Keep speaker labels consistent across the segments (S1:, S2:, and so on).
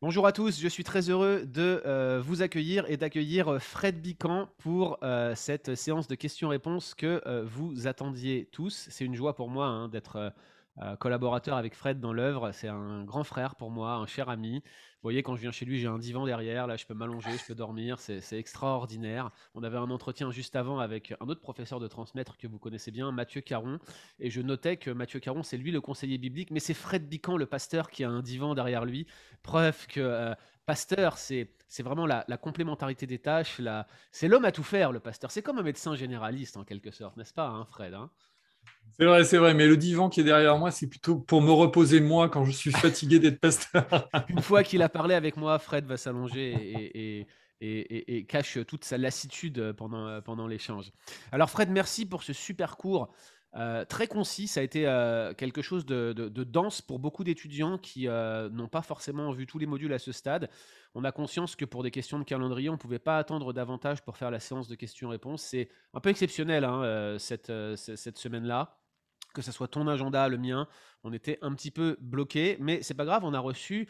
S1: Bonjour à tous, je suis très heureux de euh, vous accueillir et d'accueillir euh, Fred Bican pour euh, cette séance de questions-réponses que vous attendiez tous. C'est une joie pour moi hein, d'être collaborateur avec Fred dans l'œuvre. C'est un grand frère pour moi, un cher ami. Vous voyez, quand je viens chez lui, j'ai un divan derrière. Là, je peux m'allonger, je peux dormir. C'est extraordinaire. On avait un entretien juste avant avec un autre professeur de transmettre que vous connaissez bien, Mathieu Caron. Et je notais que Mathieu Caron, c'est lui le conseiller biblique, mais c'est Fred Bican, le pasteur, qui a un divan derrière lui. Preuve que euh, pasteur, c'est vraiment la, complémentarité des tâches. C'est l'homme à tout faire, le pasteur. C'est comme un médecin généraliste, en quelque sorte, n'est-ce pas, hein, Fred hein?
S2: C'est vrai, c'est vrai, mais le divan qui est derrière moi, c'est plutôt pour me reposer moi quand je suis fatigué d'être pasteur.
S1: Une fois qu'il a parlé avec moi, Fred va s'allonger et, cache toute sa lassitude pendant, pendant l'échange. Alors Fred, merci pour ce super cours. Euh, très concis, ça a été euh, quelque chose de, dense pour beaucoup d'étudiants qui euh, n'ont pas forcément vu tous les modules à ce stade. On a conscience que pour des questions de calendrier, on ne pouvait pas attendre davantage pour faire la séance de questions-réponses. C'est un peu exceptionnel hein, cette, semaine-là que ce soit ton agenda, le mien, on était un petit peu bloqué, mais c'est pas grave, on a reçu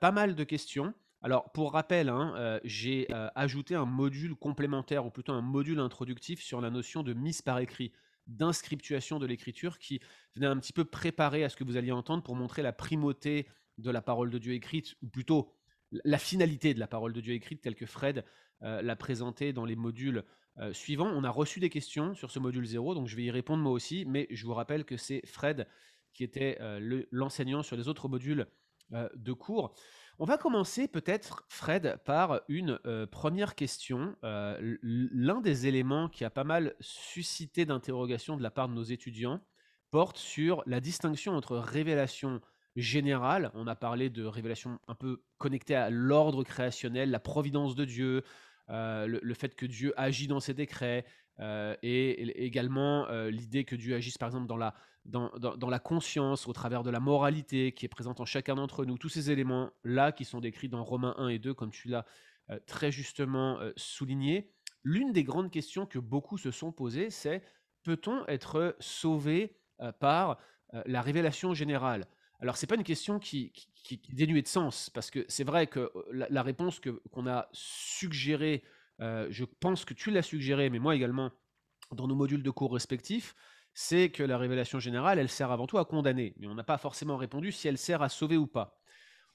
S1: pas mal de questions. Alors, pour rappel, hein, j'ai ajouté un module complémentaire, ou plutôt un module introductif sur la notion de mise par écrit d'inscriptuation de l'écriture qui venait un petit peu préparer à ce que vous alliez entendre pour montrer la primauté de la parole de Dieu écrite, ou plutôt la finalité de la parole de Dieu écrite telle que Fred euh, l'a présentée dans les modules euh, suivants. On a reçu des questions sur ce module 0, donc je vais y répondre moi aussi, mais je vous rappelle que c'est Fred qui était euh, l'enseignant sur les autres modules de cours. On va commencer peut-être, Fred, par une euh, première question. Euh, l'un des éléments qui a pas mal suscité d'interrogation de la part de nos étudiants porte sur la distinction entre révélation générale, on a parlé de révélation un peu connectée à l'ordre créationnel, la providence de Dieu, euh, le, fait que Dieu agit dans ses décrets, et, également l'idée que Dieu agisse par exemple dans la dans, la conscience, au travers de la moralité qui est présente en chacun d'entre nous, tous ces éléments-là qui sont décrits dans Romains 1 et 2, comme tu l'as euh, très justement euh, souligné, l'une des grandes questions que beaucoup se sont posées, c'est peut-on être sauvé euh, par la révélation générale? Alors, ce n'est pas une question qui, est dénuée de sens, parce que c'est vrai que la, réponse qu'on a suggérée, je pense que tu l'as suggérée, mais moi également, dans nos modules de cours respectifs, c'est que la révélation générale, elle sert avant tout à condamner, mais on n'a pas forcément répondu si elle sert à sauver ou pas.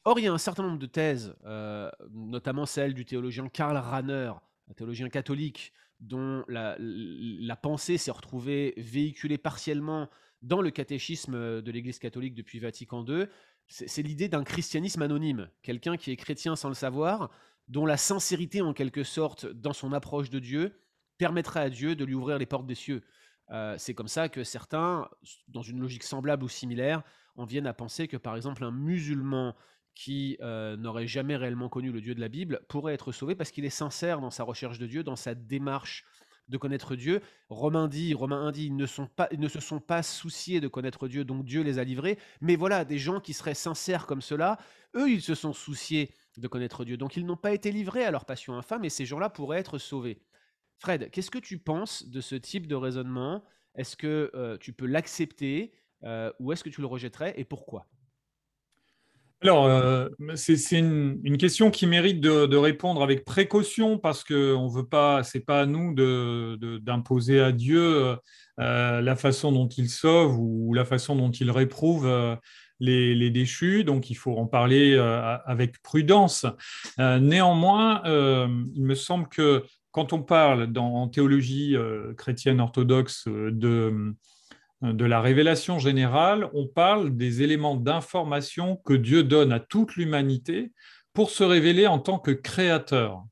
S1: Or, il y a un certain nombre de thèses, euh, notamment celle du théologien Karl Rahner, un théologien catholique, dont la, pensée s'est retrouvée véhiculée partiellement dans le catéchisme de l'Église catholique depuis Vatican II. C'est l'idée d'un christianisme anonyme, quelqu'un qui est chrétien sans le savoir, dont la sincérité en quelque sorte dans son approche de Dieu permettrait à Dieu de lui ouvrir les portes des cieux. C'est comme ça que certains, dans une logique semblable ou similaire, en viennent à penser que par exemple un musulman qui n'aurait jamais réellement connu le Dieu de la Bible pourrait être sauvé parce qu'il est sincère dans sa recherche de Dieu, dans sa démarche de connaître Dieu. Romain dit, Romain 1 dit, ne, sont pas, ils ne se sont pas souciés de connaître Dieu, donc Dieu les a livrés. Mais voilà, des gens qui seraient sincères comme cela, eux, ils se sont souciés de connaître Dieu. Donc ils n'ont pas été livrés à leur passion infâme et ces gens-là pourraient être sauvés. Fred, qu'est-ce que tu penses de ce type de raisonnement? Est-ce que euh, tu peux l'accepter euh, ou est-ce que tu le rejetterais et pourquoi?
S2: Alors, euh, c'est une, question qui mérite de, répondre avec précaution parce que on veut pas, c'est pas à nous d'imposer à Dieu la façon dont il sauve ou la façon dont il réprouve les, déchus. Donc, il faut en parler avec prudence. néanmoins, il me semble que quand on parle en théologie euh, chrétienne orthodoxe euh, de, de la révélation générale, on parle des éléments d'information que Dieu donne à toute l'humanité pour se révéler en tant que créateur.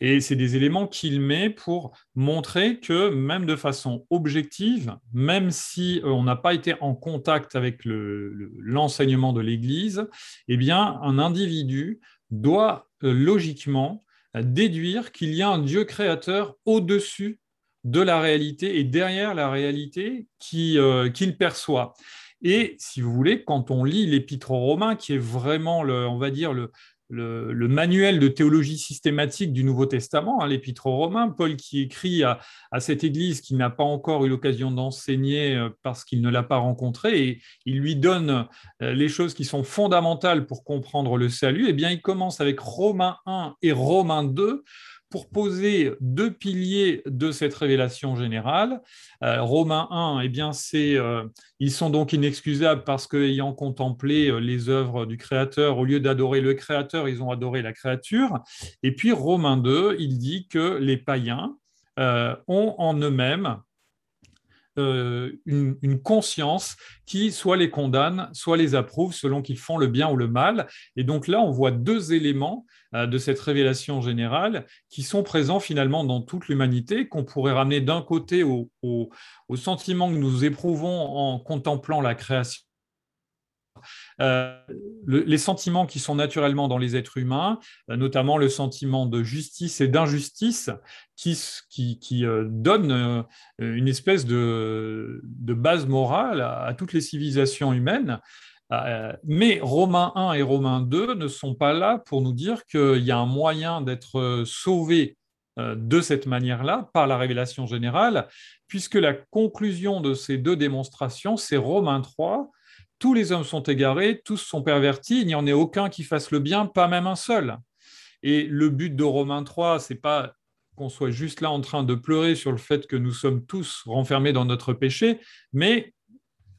S2: Et c'est des éléments qu'il met pour montrer que même de façon objective, même si euh, on n'a pas été en contact avec l'enseignement de l'Église, eh bien, un individu doit logiquement déduire qu'il y a un Dieu créateur au-dessus de la réalité et derrière la réalité euh, qu'il perçoit. Et si vous voulez, quand on lit l'épître aux Romains, qui est vraiment, le, on va dire, le, le, manuel de théologie systématique du Nouveau Testament, hein, l'Épître aux Romains, Paul qui écrit à, cette Église qui n'a pas encore eu l'occasion d'enseigner euh, parce qu'il ne l'a pas rencontré, et il lui donne euh, les choses qui sont fondamentales pour comprendre le salut, et eh bien il commence avec Romains 1 et Romains 2 pour poser deux piliers de cette révélation générale. Euh, Romains 1, eh bien, c'est, euh, ils sont donc inexcusables parce qu'ayant contemplé euh, les œuvres du Créateur, au lieu d'adorer le Créateur, ils ont adoré la créature. Et puis Romains 2, il dit que les païens ont en eux-mêmes une, une, conscience qui soit les condamne, soit les approuve selon qu'ils font le bien ou le mal. Et donc là, on voit deux éléments euh, de cette révélation générale qui sont présents finalement dans toute l'humanité, qu'on pourrait ramener d'un côté au, sentiment que nous éprouvons en contemplant la création. Euh, les sentiments qui sont naturellement dans les êtres humains, euh, notamment le sentiment de justice et d'injustice, qui, qui, donne une espèce de, base morale à, toutes les civilisations humaines. Euh, mais Romains 1 et Romains 2 ne sont pas là pour nous dire qu'il y a un moyen d'être sauvé euh, de cette manière-là par la révélation générale, puisque la conclusion de ces deux démonstrations, c'est Romains 3. Tous les hommes sont égarés, tous sont pervertis, il n'y en a aucun qui fasse le bien, pas même un seul. Et le but de Romains 3, c'est pas qu'on soit juste là en train de pleurer sur le fait que nous sommes tous renfermés dans notre péché, mais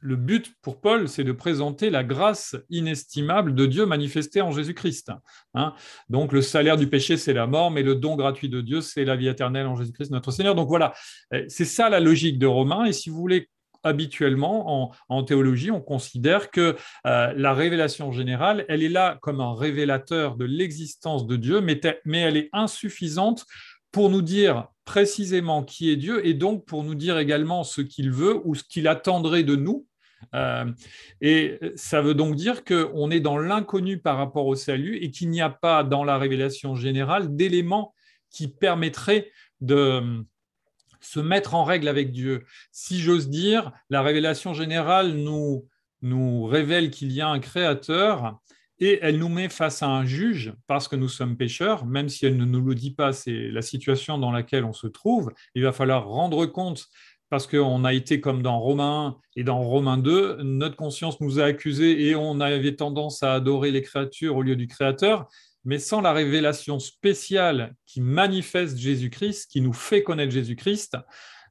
S2: le but pour Paul, c'est de présenter la grâce inestimable de Dieu manifestée en Jésus-Christ. Hein. donc le salaire du péché, c'est la mort, mais le don gratuit de Dieu, c'est la vie éternelle en Jésus-Christ notre Seigneur. Donc voilà, eh, c'est ça la logique de Romains. Et si vous voulez habituellement, en, théologie, on considère que euh, la révélation générale, elle est là comme un révélateur de l'existence de Dieu, mais, elle est insuffisante pour nous dire précisément qui est Dieu et donc pour nous dire également ce qu'il veut ou ce qu'il attendrait de nous. Euh, et ça veut donc dire qu'on est dans l'inconnu par rapport au salut et qu'il n'y a pas dans la révélation générale d'éléments qui permettraient de se mettre en règle avec Dieu. Si j'ose dire, la révélation générale nous, révèle qu'il y a un créateur et elle nous met face à un juge parce que nous sommes pécheurs, même si elle ne nous le dit pas, c'est la situation dans laquelle on se trouve. Il va falloir rendre compte parce qu'on a été comme dans Romains 1 et dans Romains 2, notre conscience nous a accusés et on avait tendance à adorer les créatures au lieu du Créateur, mais sans la révélation spéciale qui manifeste Jésus-Christ, qui nous fait connaître Jésus-Christ,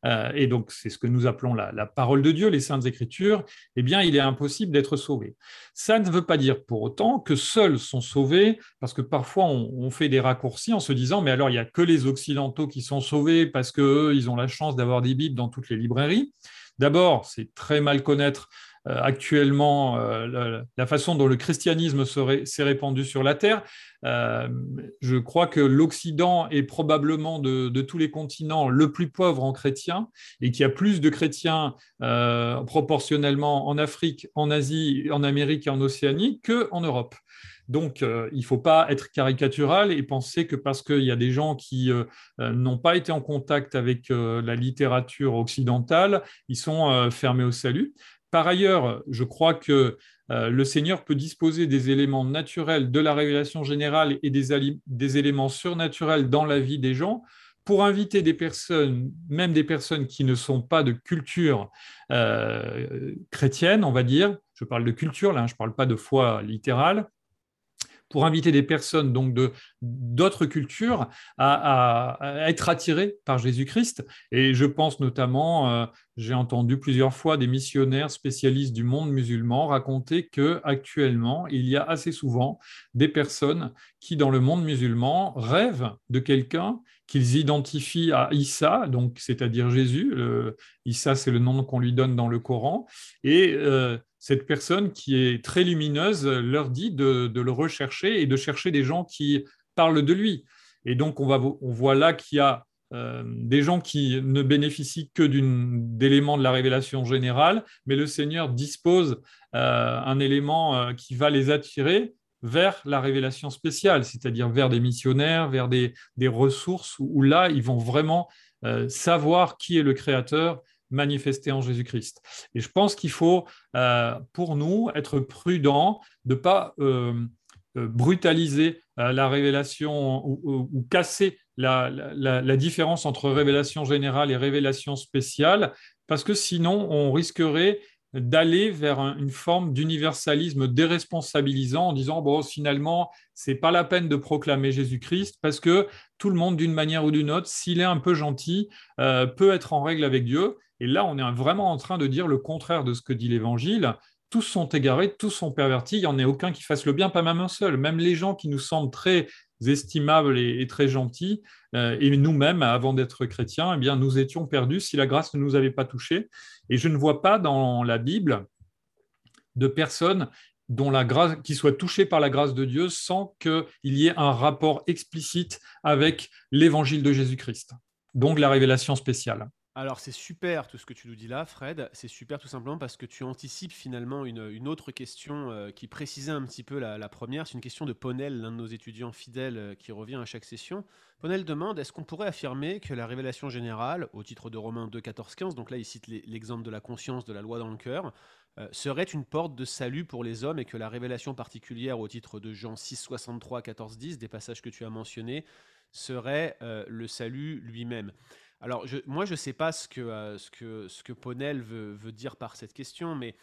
S2: euh, et donc c'est ce que nous appelons la, parole de Dieu, les saintes écritures, eh bien il est impossible d'être sauvé. Ça ne veut pas dire pour autant que seuls sont sauvés, parce que parfois on, fait des raccourcis en se disant mais alors il n'y a que les occidentaux qui sont sauvés parce qu'eux ils ont la chance d'avoir des bibles dans toutes les librairies. D'abord, c'est très mal connaître actuellement euh, la, façon dont le christianisme s'est répandu sur la Terre. Euh, je crois que l'Occident est probablement de, tous les continents le plus pauvre en chrétiens et qu'il y a plus de chrétiens proportionnellement en Afrique, en Asie, en Amérique et en Océanie qu'en Europe. Donc, il ne faut pas être caricatural et penser que parce qu'il y a des gens qui n'ont pas été en contact avec la littérature occidentale, ils sont fermés au salut. Par ailleurs, je crois que euh, le Seigneur peut disposer des éléments naturels de la révélation générale et des, éléments surnaturels dans la vie des gens pour inviter des personnes, même des personnes qui ne sont pas de culture euh, chrétienne, on va dire, je parle de culture là, je ne parle pas de foi littérale, pour inviter des personnes donc de d'autres cultures à, être attirées par Jésus-Christ. Et je pense notamment, euh, j'ai entendu plusieurs fois des missionnaires spécialistes du monde musulman raconter que actuellement il y a assez souvent des personnes qui dans le monde musulman rêvent de quelqu'un qu'ils identifient à Issa, donc c'est-à-dire Jésus. Issa, c'est le nom qu'on lui donne dans le Coran, et euh, cette personne qui est très lumineuse leur dit de, le rechercher et de chercher des gens qui parlent de lui. Et donc, on, va, voit là qu'il y a euh, des gens qui ne bénéficient que d'éléments de la révélation générale, mais le Seigneur dispose euh, un élément euh, qui va les attirer vers la révélation spéciale, c'est-à-dire vers des missionnaires, vers des, ressources où là, ils vont vraiment savoir qui est le Créateur manifesté en Jésus-Christ. Et je pense qu'il faut, euh, pour nous, être prudent de ne pas euh, brutaliser la révélation ou, casser la, différence entre révélation générale et révélation spéciale, parce que sinon on risquerait d'aller vers une forme d'universalisme déresponsabilisant en disant bon finalement c'est pas la peine de proclamer Jésus-Christ parce que tout le monde d'une manière ou d'une autre s'il est un peu gentil euh, peut être en règle avec Dieu et là on est vraiment en train de dire le contraire de ce que dit l'Évangile tous sont égarés, tous sont pervertis, il n'y en a aucun qui fasse le bien, pas même un seul. Même les gens qui nous semblent très estimables et, très gentils, euh, et nous-mêmes, avant d'être chrétiens, eh bien, nous étions perdus si la grâce ne nous avait pas touchés. Et je ne vois pas dans la Bible de personnes dont la grâce, qui soient touchées par la grâce de Dieu sans qu'il y ait un rapport explicite avec l'évangile de Jésus-Christ, donc la révélation spéciale.
S1: Alors c'est super tout ce que tu nous dis là, Fred. C'est super tout simplement parce que tu anticipes finalement une, autre question euh, qui précisait un petit peu la, première. C'est une question de Ponel, l'un de nos étudiants fidèles euh, qui revient à chaque session. Ponel demande est-ce qu'on pourrait affirmer que la révélation générale, au titre de Romains 2, 14, 15, donc là il cite l'exemple de la conscience, de la loi dans le cœur, euh, serait une porte de salut pour les hommes et que la révélation particulière au titre de Jean 6, 63, 14, 10, des passages que tu as mentionnés, serait le salut lui-même? Alors, moi, je ne sais pas ce que, euh, Ponel veut, dire par cette question, mais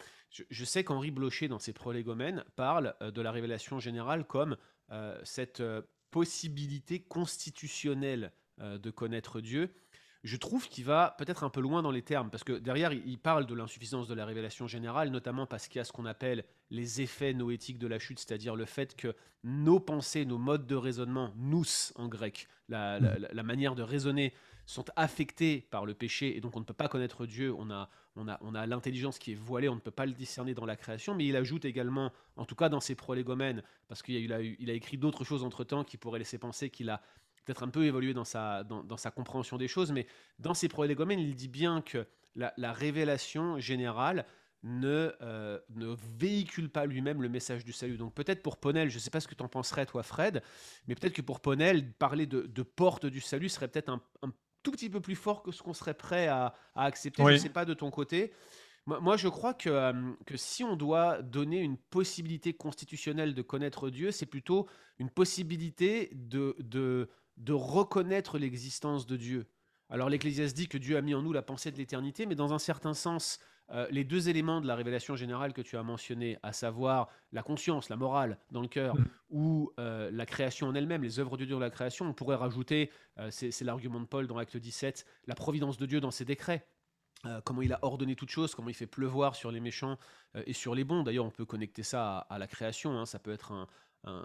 S1: je, sais qu'Henri Blocher, dans ses prolégomènes, parle euh, de la révélation générale comme euh, cette possibilité constitutionnelle de connaître Dieu. Je trouve qu'il va peut-être un peu loin dans les termes, parce que derrière, il parle de l'insuffisance de la révélation générale, notamment parce qu'il y a ce qu'on appelle les effets noétiques de la chute, c'est-à-dire le fait que nos pensées, nos modes de raisonnement, nous en grec, la manière de raisonner, sont affectés par le péché et donc on ne peut pas connaître Dieu, on a, on a, on a l'intelligence qui est voilée, on ne peut pas le discerner dans la création, mais il ajoute également, en tout cas dans ses prolégomènes, parce qu'il a, il a écrit d'autres choses entre-temps qui pourraient laisser penser qu'il a peut-être un peu évolué dans sa, dans, sa compréhension des choses, mais dans ses prolégomènes, il dit bien que la, révélation générale ne, euh, ne véhicule pas lui-même le message du salut. Donc peut-être pour Ponel, je ne sais pas ce que tu en penserais toi Fred, mais peut-être que pour Ponel, parler de, porte du salut serait peut-être un, un, tout petit peu plus fort que ce qu'on serait prêt à, accepter. Je ne sais pas de ton côté. Moi, je crois que, euh, que si on doit donner une possibilité constitutionnelle de connaître Dieu, c'est plutôt une possibilité de, de, de reconnaître l'existence de Dieu. Alors l'Ecclésiaste dit que Dieu a mis en nous la pensée de l'éternité, mais dans un certain sens, euh, les deux éléments de la révélation générale que tu as mentionnés, à savoir la conscience, la morale dans le cœur, mm. ou euh, la création en elle-même, les œuvres de Dieu de la création, on pourrait rajouter, euh, c'est l'argument de Paul dans Acte 17, la providence de Dieu dans ses décrets. comment il a ordonné toutes choses, comment il fait pleuvoir sur les méchants et sur les bons. D'ailleurs, on peut connecter ça à, la création. Hein. ça peut être un,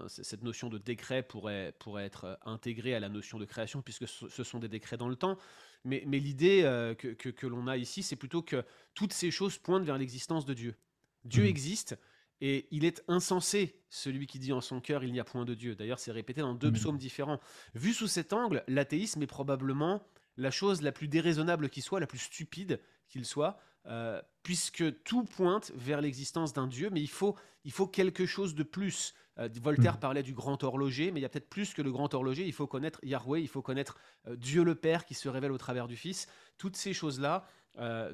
S1: cette notion de décret pourrait, pourrait être intégrée à la notion de création, puisque ce sont des décrets dans le temps. Mais, l'idée euh, que, l'on a ici, c'est plutôt que toutes ces choses pointent vers l'existence de Dieu. Dieu mhm. existe et il est insensé, celui qui dit en son cœur il n'y a point de Dieu. D'ailleurs, c'est répété dans deux mhm. psaumes différents. Vu sous cet angle, l'athéisme est probablement la chose la plus déraisonnable qui soit, la plus stupide qu'il soit, euh, puisque tout pointe vers l'existence d'un Dieu, mais il faut, il faut quelque chose de plus. Euh, Voltaire mm. parlait du grand horloger, mais il y a peut-être plus que le grand horloger. Il faut connaître Yahweh, il faut connaître euh, Dieu le Père qui se révèle au travers du Fils. Toutes ces choses-là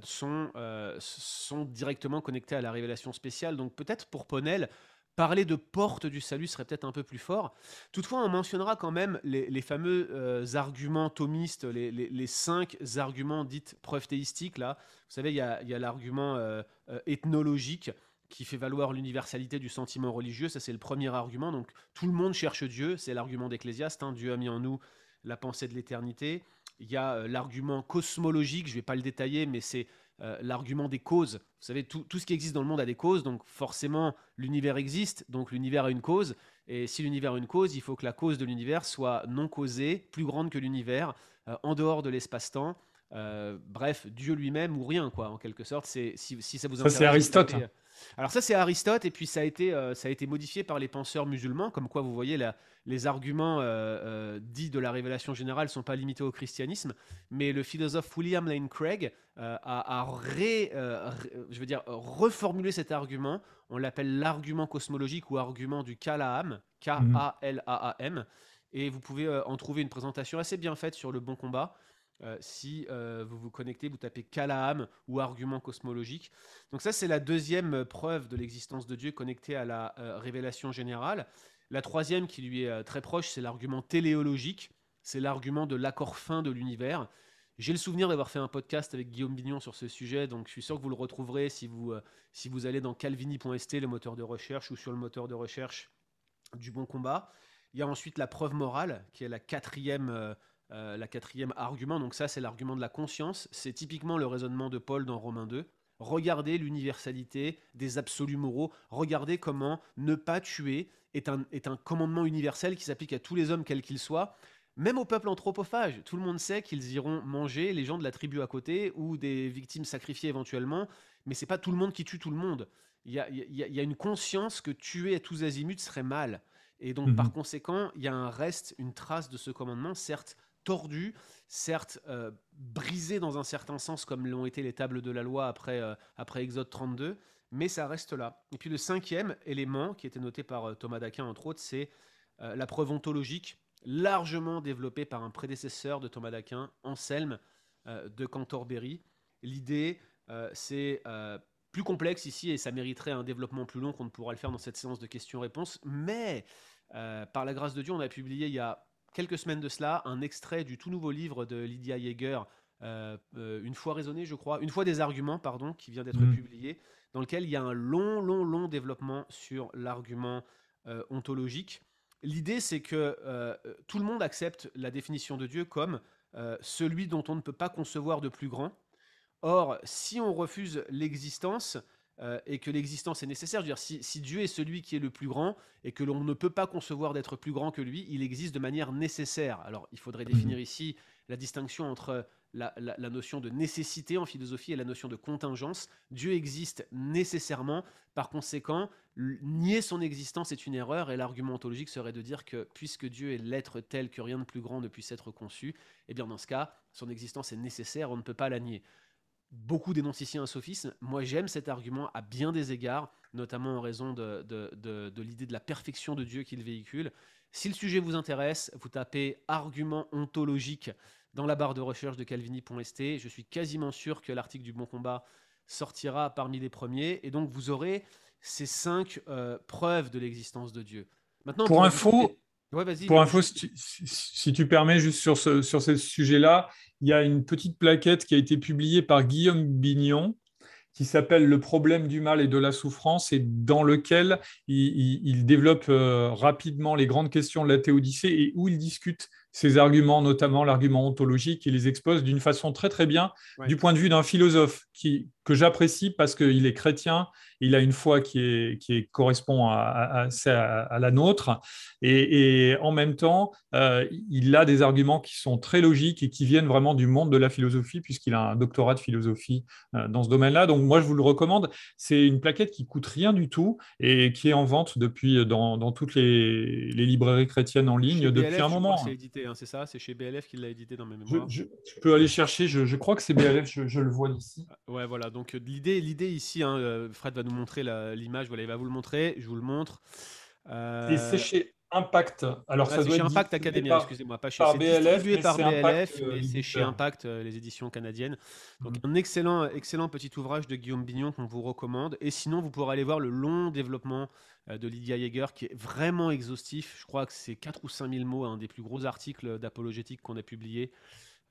S1: sont, sont directement connectées à la révélation spéciale. Donc peut-être pour Ponel, Parler de porte du salut serait peut-être un peu plus fort. Toutefois, on mentionnera quand même les, fameux euh, arguments thomistes, les, cinq arguments dits preuves théistiques. Là. Vous savez, il y a, l'argument euh, euh, ethnologique qui fait valoir l'universalité du sentiment religieux. Ça, c'est le premier argument. Donc, tout le monde cherche Dieu. C'est l'argument d'Ecclésiaste. Hein. Dieu a mis en nous la pensée de l'éternité. Il y a l'argument cosmologique. Je ne vais pas le détailler, mais c'est euh, l'argument des causes. Vous savez, tout, ce qui existe dans le monde a des causes, donc forcément l'univers existe, donc l'univers a une cause. Et si l'univers a une cause, il faut que la cause de l'univers soit non causée, plus grande que l'univers, euh, en dehors de l'espace-temps. Euh, bref, Dieu lui-même ou rien, quoi, en quelque sorte. C'est si, ça vous
S2: intéresse. Ça c'est Aristote.
S1: Alors ça c'est Aristote et puis ça a été euh, ça a été modifié par les penseurs musulmans, comme quoi vous voyez les arguments euh, euh, dits de la révélation générale sont pas limités au christianisme, mais le philosophe William Lane Craig a, je veux dire reformulé cet argument. On l'appelle l'argument cosmologique ou argument du Kalaam, K-A-L-A-A-M, et vous pouvez en trouver une présentation assez bien faite sur le Bon Combat. Euh, si euh, vous vous connectez, vous tapez Kalaam ou argument cosmologique. Donc ça, c'est la deuxième preuve de l'existence de Dieu connectée à la euh, révélation générale. La troisième, qui lui est très proche, c'est l'argument téléologique. C'est l'argument de l'accord fin de l'univers. J'ai le souvenir d'avoir fait un podcast avec Guillaume Bignon sur ce sujet, donc je suis sûr que vous le retrouverez si vous, si vous allez dans calvini.st, le moteur de recherche, ou sur le moteur de recherche du bon combat. Il y a ensuite la preuve morale, qui est la quatrième, la quatrième argument. Donc ça, c'est l'argument de la conscience. C'est typiquement le raisonnement de Paul dans Romains 2. Regardez l'universalité des absolus moraux. Regardez comment ne pas tuer est un, est un commandement universel qui s'applique à tous les hommes, quels qu'ils soient. Même au peuple anthropophage, tout le monde sait qu'ils iront manger les gens de la tribu à côté ou des victimes sacrifiées éventuellement, mais c'est pas tout le monde qui tue tout le monde. Il y a, une conscience que tuer à tous azimuts serait mal. Et donc, par mhm. conséquent, il y a un reste, une trace de ce commandement, certes tordu, certes euh, brisé dans un certain sens, comme l'ont été les tables de la loi après, euh, après Exode 32, mais ça reste là. Et puis le cinquième élément, qui était noté par euh, Thomas d'Aquin entre autres, c'est la preuve ontologique, largement développée par un prédécesseur de Thomas d'Aquin, Anselme de Cantorbéry. L'idée, c'est plus complexe ici et ça mériterait un développement plus long qu'on ne pourra le faire dans cette séance de questions-réponses, mais par la grâce de Dieu, on a publié il y a quelques semaines de cela un extrait du tout nouveau livre de Lydia Yeager, euh, euh, Une fois raisonné, je crois, Une fois des arguments, pardon, qui vient d'être mm. publié, dans lequel il y a un long, long, long développement sur l'argument euh, ontologique. L'idée, c'est que tout le monde accepte la définition de Dieu comme celui dont on ne peut pas concevoir de plus grand. Or, si on refuse l'existence, euh, et que l'existence est nécessaire. Je veux dire, si, Dieu est celui qui est le plus grand et que l'on ne peut pas concevoir d'être plus grand que lui, il existe de manière nécessaire. Alors, il faudrait définir mhm. ici la distinction entre la, notion de nécessité en philosophie et la notion de contingence. Dieu existe nécessairement, par conséquent, nier son existence est une erreur et l'argument ontologique serait de dire que puisque Dieu est l'être tel que rien de plus grand ne puisse être conçu, eh bien dans ce cas, son existence est nécessaire, on ne peut pas la nier. Beaucoup dénoncent ici un sophisme. Moi, j'aime cet argument à bien des égards, notamment en raison de, l'idée de la perfection de Dieu qu'il véhicule. Si le sujet vous intéresse, vous tapez argument ontologique dans la barre de recherche de calvini.st. Je suis quasiment sûr que l'article du Bon Combat sortira parmi les premiers. Et donc, vous aurez ces cinq euh, preuves de l'existence de Dieu.
S2: Maintenant, pour, info, pour info, si tu, permets, juste sur ce, sur ce sujet-là, il y a une petite plaquette qui a été publiée par Guillaume Bignon qui s'appelle Le problème du mal et de la souffrance et dans lequel il, développe euh, rapidement les grandes questions de la théodicée et où il discute ses arguments, notamment l'argument ontologique, il les expose d'une façon très très bien du point de vue d'un philosophe qui, que j'apprécie parce qu'il est chrétien, il a une foi qui, est, qui correspond à, à, la nôtre, et, en même temps, euh, il a des arguments qui sont très logiques et qui viennent vraiment du monde de la philosophie, puisqu'il a un doctorat de philosophie euh, dans ce domaine-là. Donc moi, je vous le recommande. C'est une plaquette qui coûte rien du tout et qui est en vente depuis dans, dans toutes les, les, librairies chrétiennes en ligne depuis un moment.
S1: Hein, c'est ça C'est chez BLF qu'il l'a édité dans mes mémoires.
S2: Je, peux aller chercher, je, crois que c'est BLF, je, le vois ici.
S1: Ouais, voilà. Donc euh, l'idée, l'idée ici, hein, euh, Fred va nous montrer l'image, voilà, il va vous le montrer, je vous le montre.
S2: Euh... c'est chez Impact. Alors
S1: ça doit chez Impact Academy, excusez-moi, pas chez BLF, par BLF, mais c'est chez Impact, euh, les éditions canadiennes. Donc mhm. un excellent, excellent petit ouvrage de Guillaume Bignon qu'on vous recommande. Et sinon, vous pourrez aller voir le long développement euh, de Lydia Yeager qui est vraiment exhaustif. Je crois que c'est 4 ou 5 000 mots, un des plus gros articles d'apologétique qu'on a publié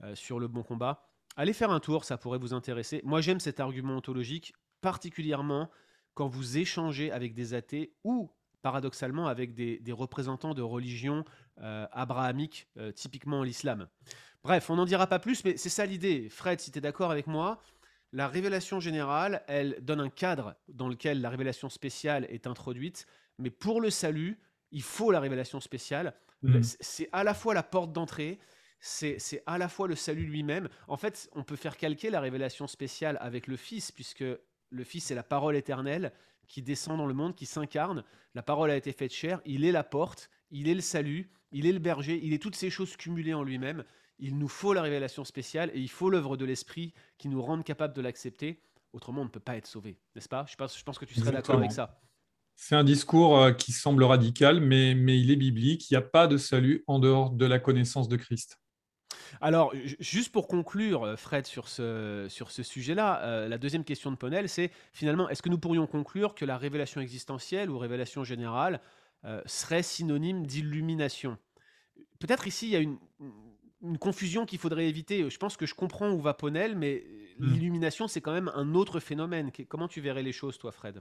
S1: euh, sur le bon combat. Allez faire un tour, ça pourrait vous intéresser. Moi, j'aime cet argument ontologique, particulièrement quand vous échangez avec des athées ou paradoxalement avec des, représentants de religions euh, abrahamiques, typiquement l'islam. Bref, on n'en dira pas plus, mais c'est ça l'idée. Fred, si tu es d'accord avec moi, la révélation générale, elle donne un cadre dans lequel la révélation spéciale est introduite, mais pour le salut, il faut la révélation spéciale. Mm. C'est à la fois la porte d'entrée, c'est à la fois le salut lui-même. En fait, on peut faire calquer la révélation spéciale avec le Fils, puisque le Fils est la parole éternelle qui descend dans le monde, qui s'incarne. La parole a été faite chair, il est la porte, il est le salut, il est le berger, il est toutes ces choses cumulées en lui-même il nous faut la révélation spéciale et il faut l'œuvre de l'Esprit qui nous rende capable de l'accepter. Autrement, on ne peut pas être sauvé, n'est-ce pas? Je pense, je pense que tu serais d'accord avec ça.
S2: C'est un discours euh, qui semble radical, mais, mais il est biblique. Il n'y a pas de salut en dehors de la connaissance de Christ.
S1: Alors, juste pour conclure, euh, Fred, sur ce, sur ce sujet-là, euh, la deuxième question de Ponel, c'est finalement, est-ce que nous pourrions conclure que la révélation existentielle ou révélation générale serait synonyme d'illumination? Peut-être ici, il y a une, confusion qu'il faudrait éviter. Je pense que je comprends où va Ponel, mais mmh. l'illumination, c'est quand même un autre phénomène. Comment tu verrais les choses, toi, Fred?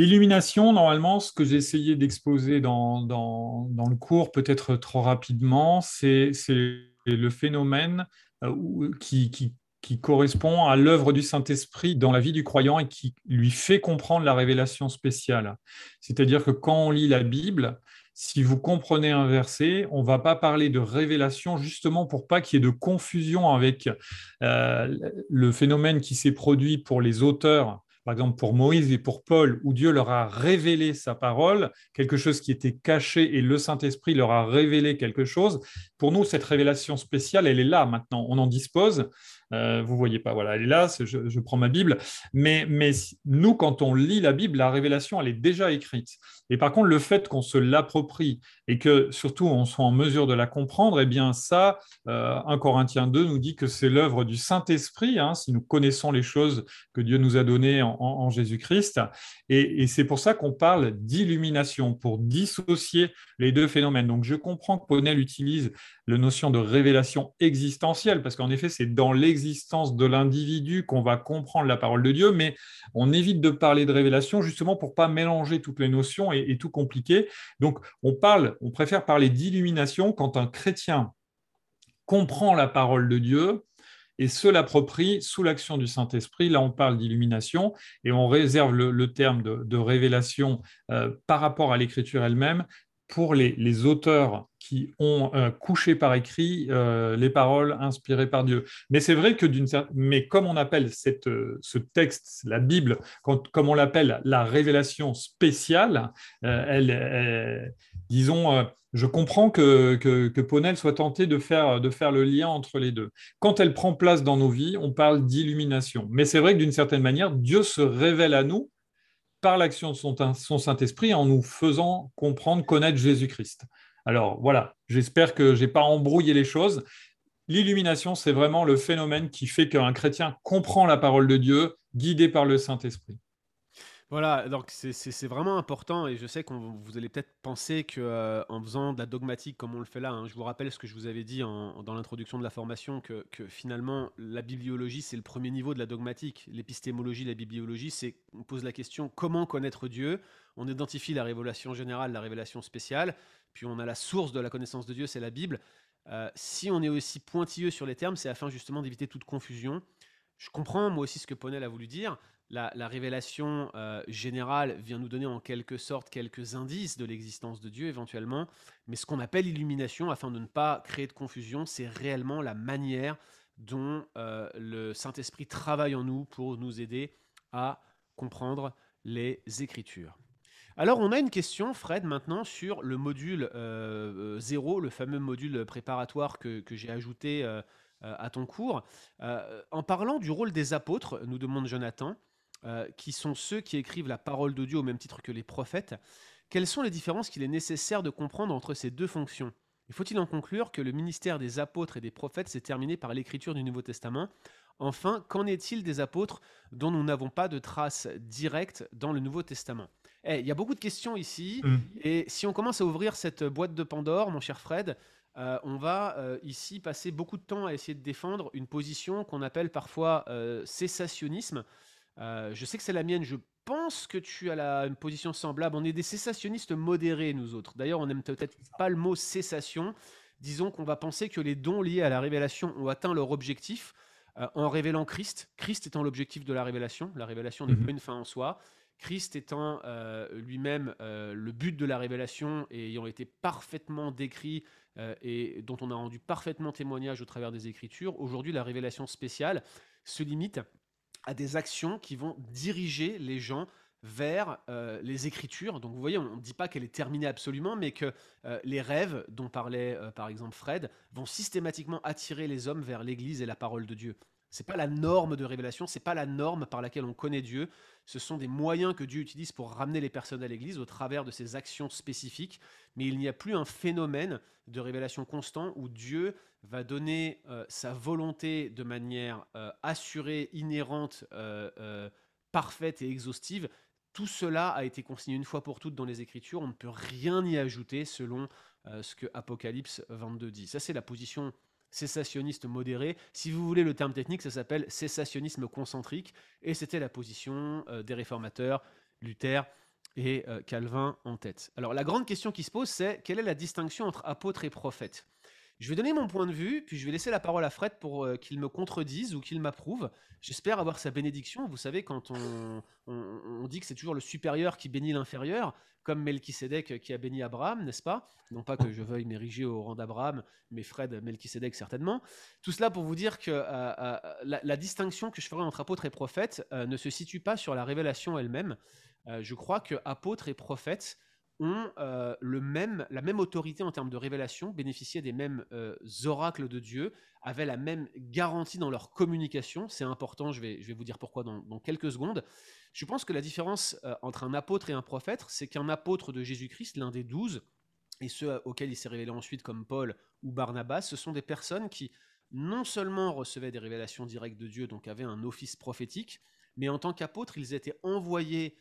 S2: L'illumination, normalement, ce que j'ai essayé d'exposer dans, dans, le cours, peut-être trop rapidement, c'est le phénomène euh, qui, qui, qui, correspond à l'œuvre du Saint-Esprit dans la vie du croyant et qui lui fait comprendre la révélation spéciale. C'est-à-dire que quand on lit la Bible, si vous comprenez un verset, on ne va pas parler de révélation justement pour pas qu'il y ait de confusion avec euh, le phénomène qui s'est produit pour les auteurs par exemple pour Moïse et pour Paul, où Dieu leur a révélé sa parole, quelque chose qui était caché et le Saint-Esprit leur a révélé quelque chose. Pour nous, cette révélation spéciale, elle est là maintenant, on en dispose. Euh, vous voyez pas, voilà, elle est là, je, prends ma Bible. Mais, nous, quand on lit la Bible, la révélation, elle est déjà écrite. Et par contre, le fait qu'on se l'approprie et que surtout on soit en mesure de la comprendre, eh bien ça, euh, 1 Corinthiens 2 nous dit que c'est l'œuvre du Saint-Esprit, hein, si nous connaissons les choses que Dieu nous a données en, Jésus-Christ. Et, et c'est pour ça qu'on parle d'illumination, pour dissocier les deux phénomènes. Donc je comprends que Ponel utilise la notion de révélation existentielle, parce qu'en effet, c'est dans l'existence de l'individu qu'on va comprendre la parole de Dieu, mais on évite de parler de révélation justement pour pas mélanger toutes les notions et, tout compliquer. Donc, on parle, on préfère parler d'illumination quand un chrétien comprend la parole de Dieu et se l'approprie sous l'action du Saint-Esprit. Là, on parle d'illumination et on réserve le, terme de, révélation euh, par rapport à l'écriture elle-même pour les, auteurs qui ont euh, couché par écrit euh, les paroles inspirées par Dieu. Mais c'est vrai que d'une mais comme on appelle euh, ce texte, la Bible, comme on l'appelle la révélation spéciale, elle, disons, je comprends que, que, que, Ponel soit tenté de faire, de faire le lien entre les deux. Quand elle prend place dans nos vies, on parle d'illumination. Mais c'est vrai que d'une certaine manière, Dieu se révèle à nous par l'action de son, Saint-Esprit en nous faisant comprendre, connaître Jésus-Christ. Alors voilà, j'espère que je n'ai pas embrouillé les choses. L'illumination, c'est vraiment le phénomène qui fait qu'un chrétien comprend la parole de Dieu, guidé par le Saint-Esprit.
S1: Voilà, donc c'est vraiment important et je sais que vous allez peut-être penser que euh, en faisant de la dogmatique comme on le fait là, hein, je vous rappelle ce que je vous avais dit dans l'introduction de la formation, que, finalement la bibliologie c'est le premier niveau de la dogmatique, l'épistémologie, la bibliologie, c'est on pose la question comment connaître Dieu, on identifie la révélation générale, la révélation spéciale, puis on a la source de la connaissance de Dieu, c'est la Bible. Euh, si on est aussi pointilleux sur les termes, c'est afin justement d'éviter toute confusion. Je comprends moi aussi ce que Ponel a voulu dire, la, révélation euh, générale vient nous donner en quelque sorte quelques indices de l'existence de Dieu éventuellement, mais ce qu'on appelle illumination, afin de ne pas créer de confusion, c'est réellement la manière dont euh, le Saint-Esprit travaille en nous pour nous aider à comprendre les Écritures. Alors on a une question, Fred, maintenant sur le module 0, euh, le fameux module préparatoire que j'ai ajouté à ton cours. en parlant du rôle des apôtres, nous demande Jonathan, euh, qui sont ceux qui écrivent la parole de Dieu au même titre que les prophètes, quelles sont les différences qu'il est nécessaire de comprendre entre ces deux fonctions? Faut-il en conclure que le ministère des apôtres et des prophètes s'est terminé par l'écriture du Nouveau Testament? Enfin, qu'en est-il des apôtres dont nous n'avons pas de traces directes dans le Nouveau Testament? Eh, Il y a beaucoup de questions ici, mm. et si on commence à ouvrir cette boîte de Pandore, mon cher Fred, euh, on va euh, ici passer beaucoup de temps à essayer de défendre une position qu'on appelle parfois cessationnisme. Euh, je sais que c'est la mienne. Je pense que tu as la, une position semblable. On est des cessationnistes modérés, nous autres. D'ailleurs, on n'aime peut-être pas le mot cessation. Disons qu'on va penser que les dons liés à la révélation ont atteint leur objectif en révélant Christ. Christ étant l'objectif de la révélation. La révélation n'est mhm. pas une fin en soi. Christ étant euh, lui-même le but de la révélation et ayant été parfaitement décrit et dont on a rendu parfaitement témoignage au travers des Écritures, aujourd'hui la révélation spéciale se limite à des actions qui vont diriger les gens vers euh, les écritures. Donc vous voyez, on ne dit pas qu'elle est terminée absolument, mais que euh, les rêves dont parlait euh, par exemple Fred vont systématiquement attirer les hommes vers l'Église et la parole de Dieu. C'est pas la norme de révélation, c'est pas la norme par laquelle on connaît Dieu. Ce sont des moyens que Dieu utilise pour ramener les personnes à l'Église au travers de ses actions spécifiques. Mais il n'y a plus un phénomène de révélation constant où Dieu va donner euh, sa volonté de manière euh, assurée, inhérente, euh, parfaite et exhaustive tout cela a été consigné une fois pour toutes dans les Écritures. On ne peut rien y ajouter selon ce que Apocalypse 22 dit. Ça, c'est la position cessationniste modérée. Si vous voulez le terme technique, ça s'appelle cessationnisme concentrique. Et c'était la position des réformateurs, Luther et Calvin en tête. Alors la grande question qui se pose, c'est quelle est la distinction entre apôtre et prophète je vais donner mon point de vue, puis je vais laisser la parole à Fred pour euh, qu'il me contredise ou qu'il m'approuve. J'espère avoir sa bénédiction. Vous savez, quand on, dit que c'est toujours le supérieur qui bénit l'inférieur, comme Melchisedec qui a béni Abraham, n'est-ce pas? Non pas que je veuille m'ériger au rang d'Abraham, mais Fred, Melchisedec certainement. Tout cela pour vous dire que euh, euh, la, la, distinction que je ferai entre apôtre et prophète ne se situe pas sur la révélation elle-même. je crois que apôtre et prophète ont euh, le même, la même autorité en termes de révélation, bénéficiaient des mêmes euh, oracles de Dieu, avaient la même garantie dans leur communication. C'est important, je vais, vous dire pourquoi dans, quelques secondes. Je pense que la différence euh, entre un apôtre et un prophète, c'est qu'un apôtre de Jésus-Christ, l'un des douze, et ceux auxquels il s'est révélé ensuite comme Paul ou Barnabas, ce sont des personnes qui non seulement recevaient des révélations directes de Dieu, donc avaient un office prophétique, mais en tant qu'apôtres, ils étaient envoyés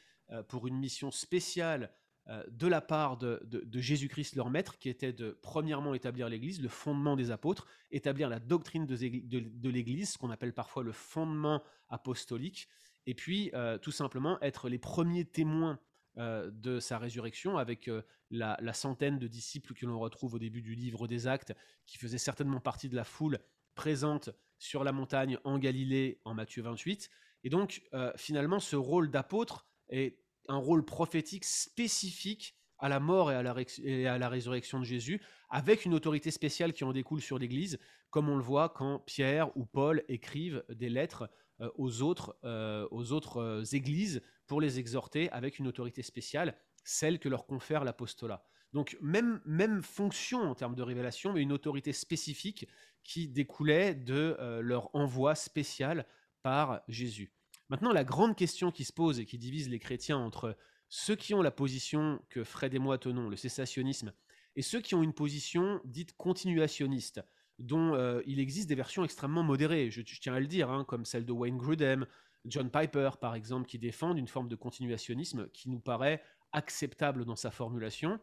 S1: pour une mission spéciale de la part de, Jésus-Christ leur maître, qui était de premièrement établir l'Église, le fondement des apôtres, établir la doctrine de, l'Église, ce qu'on appelle parfois le fondement apostolique, et puis euh, tout simplement être les premiers témoins euh, de sa résurrection, avec la, la, centaine de disciples que l'on retrouve au début du livre des Actes, qui faisaient certainement partie de la foule présente sur la montagne en Galilée en Matthieu 28. Et donc finalement ce rôle d'apôtre est un rôle prophétique spécifique à la mort et à la, résurrection de Jésus, avec une autorité spéciale qui en découle sur l'Église, comme on le voit quand Pierre ou Paul écrivent des lettres euh, aux autres, euh, euh, églises pour les exhorter avec une autorité spéciale, celle que leur confère l'apostolat. Donc même, même fonction en termes de révélation, mais une autorité spécifique qui découlait de leur envoi spécial par Jésus. Maintenant, la grande question qui se pose et qui divise les chrétiens entre ceux qui ont la position que Fred et moi tenons, le cessationnisme, et ceux qui ont une position dite continuationniste, dont euh, il existe des versions extrêmement modérées, je, tiens à le dire, hein, comme celle de Wayne Grudem, John Piper par exemple, qui défendent une forme de continuationnisme qui nous paraît acceptable dans sa formulation.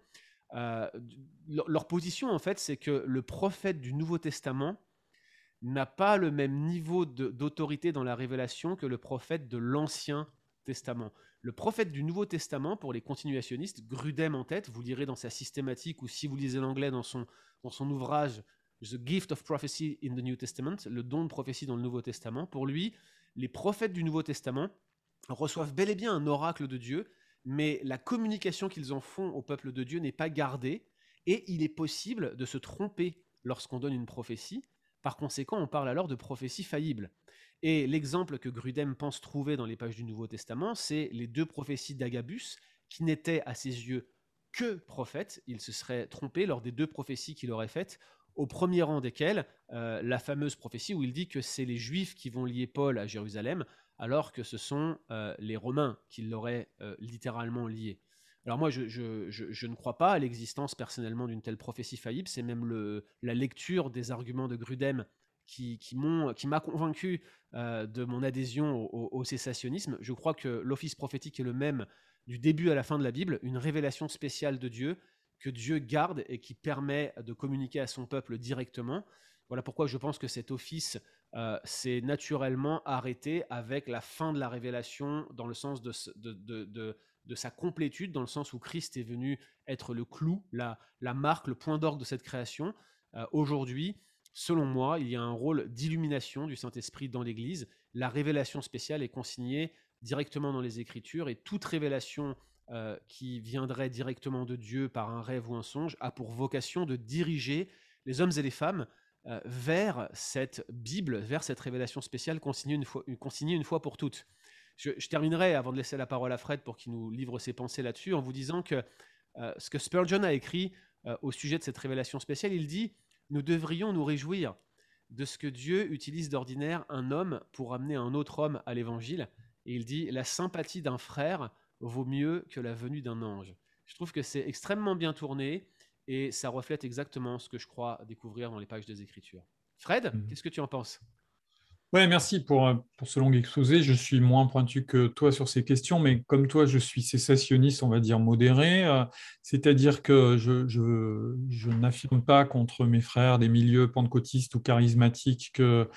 S1: Euh, leur position, en fait, c'est que le prophète du Nouveau Testament n'a pas le même niveau d'autorité dans la révélation que le prophète de l'Ancien Testament. Le prophète du Nouveau Testament, pour les continuationnistes, Grudem en tête, vous lirez dans sa systématique, ou si vous lisez l'anglais dans son, ouvrage The Gift of Prophecy in the New Testament, le don de prophétie dans le Nouveau Testament, pour lui, les prophètes du Nouveau Testament reçoivent bel et bien un oracle de Dieu, mais la communication qu'ils en font au peuple de Dieu n'est pas gardée, et il est possible de se tromper lorsqu'on donne une prophétie, par conséquent, on parle alors de prophétie faillible. Et l'exemple que Grudem pense trouver dans les pages du Nouveau Testament, c'est les deux prophéties d'Agabus, qui n'étaient à ses yeux que prophètes. Il se serait trompé lors des deux prophéties qu'il aurait faites, au premier rang desquelles euh, la fameuse prophétie où il dit que c'est les Juifs qui vont lier Paul à Jérusalem, alors que ce sont euh, les Romains qui l'auraient euh, littéralement lié. Alors moi, je, ne crois pas à l'existence personnellement d'une telle prophétie faillible. C'est même la lecture des arguments de Grudem qui, m'a convaincu euh, de mon adhésion au, cessationnisme. Je crois que l'office prophétique est le même du début à la fin de la Bible, une révélation spéciale de Dieu que Dieu garde et qui permet de communiquer à son peuple directement. Voilà pourquoi je pense que cet office euh, s'est naturellement arrêté avec la fin de la révélation dans le sens de sa complétude, dans le sens où Christ est venu être le clou, la, marque, le point d'orgue de cette création. Euh, aujourd'hui, selon moi, il y a un rôle d'illumination du Saint-Esprit dans l'Église. La révélation spéciale est consignée directement dans les Écritures et toute révélation euh, qui viendrait directement de Dieu par un rêve ou un songe a pour vocation de diriger les hommes et les femmes euh, vers cette Bible, vers cette révélation spéciale consignée une fois pour toutes. Je, terminerai avant de laisser la parole à Fred pour qu'il nous livre ses pensées là-dessus en vous disant que euh, ce que Spurgeon a écrit euh, au sujet de cette révélation spéciale, il dit Nous devrions nous réjouir de ce que Dieu utilise d'ordinaire un homme pour amener un autre homme à l'évangile. Et il dit La sympathie d'un frère vaut mieux que la venue d'un ange. Je trouve que c'est extrêmement bien tourné et ça reflète exactement ce que je crois découvrir dans les pages des Écritures. Fred, mhm. qu'est-ce que tu en penses?
S2: Oui, merci pour, pour ce long exposé. Je suis moins pointu que toi sur ces questions, mais comme toi, je suis cessationniste, on va dire modéré. Euh, c'est-à-dire que je n'affirme pas contre mes frères des milieux pentecôtistes ou charismatiques que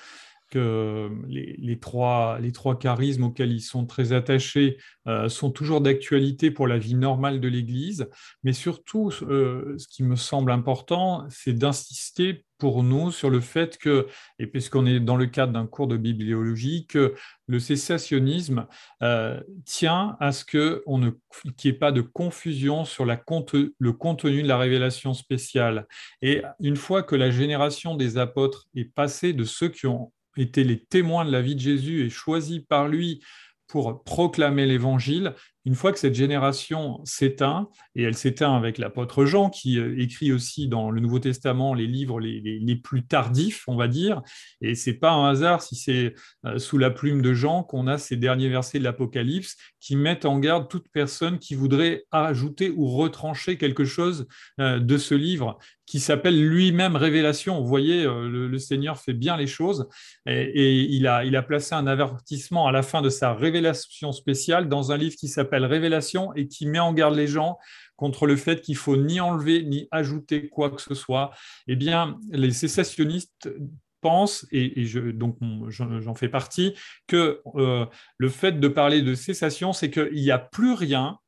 S2: que les, trois, les trois charismes auxquels ils sont très attachés euh, sont toujours d'actualité pour la vie normale de l'Église, mais surtout, euh, ce qui me semble important, c'est d'insister pour nous sur le fait que, et puisqu'on est dans le cadre d'un cours de bibliologie, que le cessationnisme euh, tient à ce qu'il n'y ait pas de confusion sur la le contenu de la révélation spéciale. Et une fois que la génération des apôtres est passée de ceux qui ont étaient les témoins de la vie de Jésus et choisis par lui pour proclamer l'évangile, une fois que cette génération s'éteint, et elle s'éteint avec l'apôtre Jean, qui euh, écrit aussi dans le Nouveau Testament les livres les, plus tardifs, on va dire, et c'est pas un hasard si c'est euh, sous la plume de Jean qu'on a ces derniers versets de l'Apocalypse qui mettent en garde toute personne qui voudrait ajouter ou retrancher quelque chose euh, de ce livre qui s'appelle lui-même Révélation. Vous voyez, le, Seigneur fait bien les choses et, il, a, il a placé un avertissement à la fin de sa révélation spéciale dans un livre qui s'appelle Révélation et qui met en garde les gens contre le fait qu'il faut ni enlever ni ajouter quoi que ce soit. Eh bien, les cessationnistes pensent, et, donc j'en fais partie, que euh, le fait de parler de cessation, c'est qu'il n'y a plus rien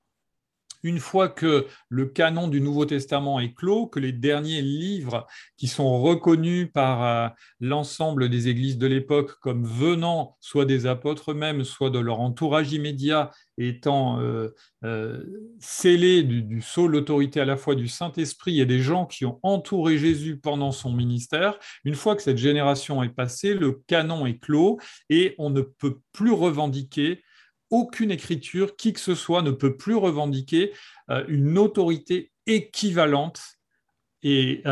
S2: une fois que le canon du Nouveau Testament est clos, que les derniers livres qui sont reconnus par euh, l'ensemble des églises de l'époque comme venant soit des apôtres eux-mêmes, soit de leur entourage immédiat, étant euh, euh, scellés du, du sceau l'autorité à la fois du Saint-Esprit et des gens qui ont entouré Jésus pendant son ministère, une fois que cette génération est passée, le canon est clos et on ne peut plus revendiquer aucune écriture, qui que ce soit ne peut plus revendiquer euh, une autorité équivalente et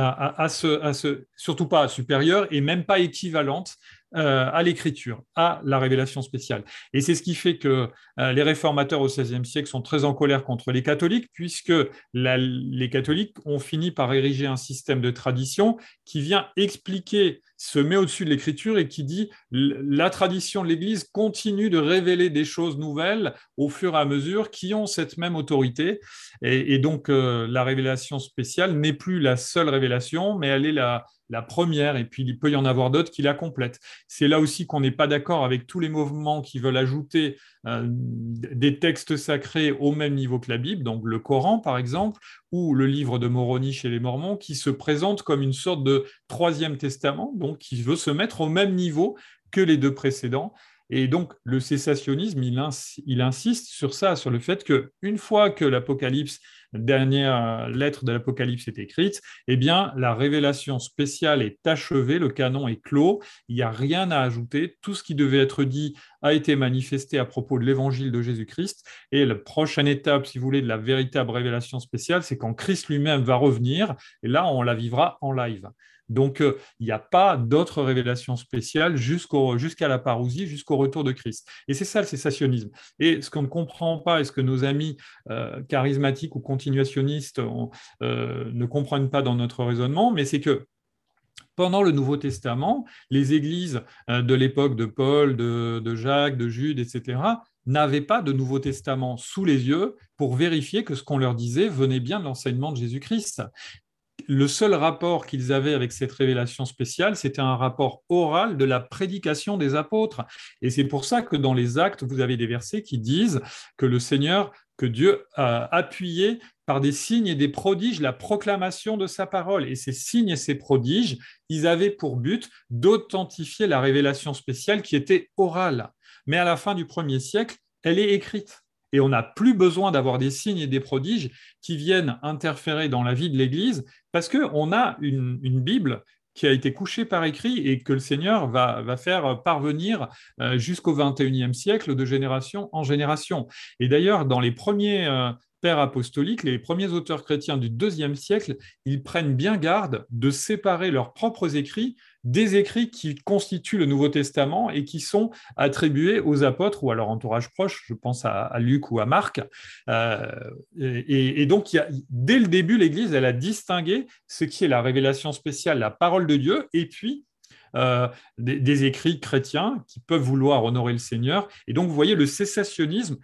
S2: surtout pas supérieure et même pas équivalente euh, à l'écriture, à la révélation spéciale. Et c'est ce qui fait que euh, les réformateurs au XVIe siècle sont très en colère contre les catholiques, puisque les catholiques ont fini par ériger un système de tradition qui vient expliquer, se met au-dessus de l'écriture et qui dit la tradition de l'Église continue de révéler des choses nouvelles au fur et à mesure qui ont cette même autorité. Et, donc euh, la révélation spéciale n'est plus la seule révélation, mais elle est la première, et puis il peut y en avoir d'autres qui la complètent. C'est là aussi qu'on n'est pas d'accord avec tous les mouvements qui veulent ajouter euh, des textes sacrés au même niveau que la Bible, donc le Coran par exemple, ou le livre de Moroni chez les Mormons, qui se présente comme une sorte de troisième testament, donc qui veut se mettre au même niveau que les deux précédents. Et donc, le cessationnisme, il, insiste sur ça, sur le fait qu'une fois que l'Apocalypse, dernière lettre de l'Apocalypse est écrite, eh bien, la révélation spéciale est achevée, le canon est clos, il n'y a rien à ajouter, tout ce qui devait être dit a été manifesté à propos de l'évangile de Jésus-Christ. Et la prochaine étape, si vous voulez, de la véritable révélation spéciale, c'est quand Christ lui-même va revenir, et là, on la vivra en live. Donc, euh, il n'y a pas d'autre révélation spéciale jusqu'à la parousie, jusqu'au retour de Christ. Et c'est ça le cessationnisme. Et ce qu'on ne comprend pas et ce que nos amis euh, charismatiques ou continuationnistes euh, ne comprennent pas dans notre raisonnement, mais c'est que pendant le Nouveau Testament, les églises de l'époque de Paul, de, Jacques, de Jude, etc., n'avaient pas de Nouveau Testament sous les yeux pour vérifier que ce qu'on leur disait venait bien de l'enseignement de Jésus-Christ le seul rapport qu'ils avaient avec cette révélation spéciale, c'était un rapport oral de la prédication des apôtres. Et c'est pour ça que dans les actes, vous avez des versets qui disent que le Seigneur, que Dieu a appuyé par des signes et des prodiges la proclamation de sa parole. Et ces signes et ces prodiges, ils avaient pour but d'authentifier la révélation spéciale qui était orale. Mais à la fin du premier siècle, elle est écrite. Et on n'a plus besoin d'avoir des signes et des prodiges qui viennent interférer dans la vie de l'Église parce qu'on a une, Bible qui a été couchée par écrit et que le Seigneur va, faire parvenir euh, jusqu'au XXIe siècle de génération en génération. Et d'ailleurs, dans les premiers euh, pères apostoliques, les premiers auteurs chrétiens du deuxième siècle, ils prennent bien garde de séparer leurs propres écrits des écrits qui constituent le Nouveau Testament et qui sont attribués aux apôtres ou à leur entourage proche, je pense à, Luc ou à Marc. Euh, et, donc, dès le début, l'Église, elle a distingué ce qui est la révélation spéciale, la parole de Dieu, et puis euh, des, écrits chrétiens qui peuvent vouloir honorer le Seigneur. Et donc, vous voyez, le sécessionnisme,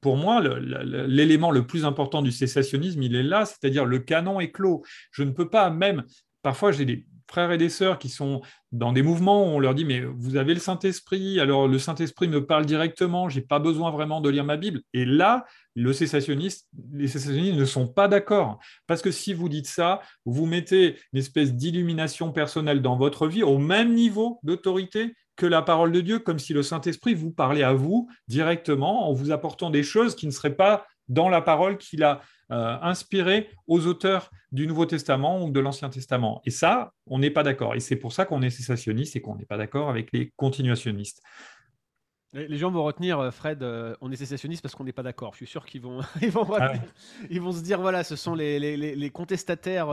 S2: pour moi, l'élément le, plus important du sécessionnisme, il est là, c'est-à-dire le canon est clos. Je ne peux pas même, parfois j'ai des frères et des sœurs qui sont dans des mouvements où on leur dit mais vous avez le Saint-Esprit, alors le Saint-Esprit me parle directement, j'ai pas besoin vraiment de lire ma Bible. Et là, le sécessionniste, les sécessionnistes ne sont pas d'accord parce que si vous dites ça, vous mettez une espèce d'illumination personnelle dans votre vie au même niveau d'autorité que la parole de Dieu, comme si le Saint-Esprit vous parlait à vous directement en vous apportant des choses qui ne seraient pas dans la parole qu'il a euh, inspirée aux auteurs du Nouveau Testament ou de l'Ancien Testament. Et ça, on n'est pas d'accord. Et c'est pour ça qu'on est cessationniste et qu'on n'est pas d'accord avec les continuationnistes.
S1: Les gens vont retenir, euh, Fred, euh, on est sécessionniste parce qu'on n'est pas d'accord. Je suis sûr qu'ils vont, ils vont, ah ils vont se dire, voilà, ce sont les, les, les contestataires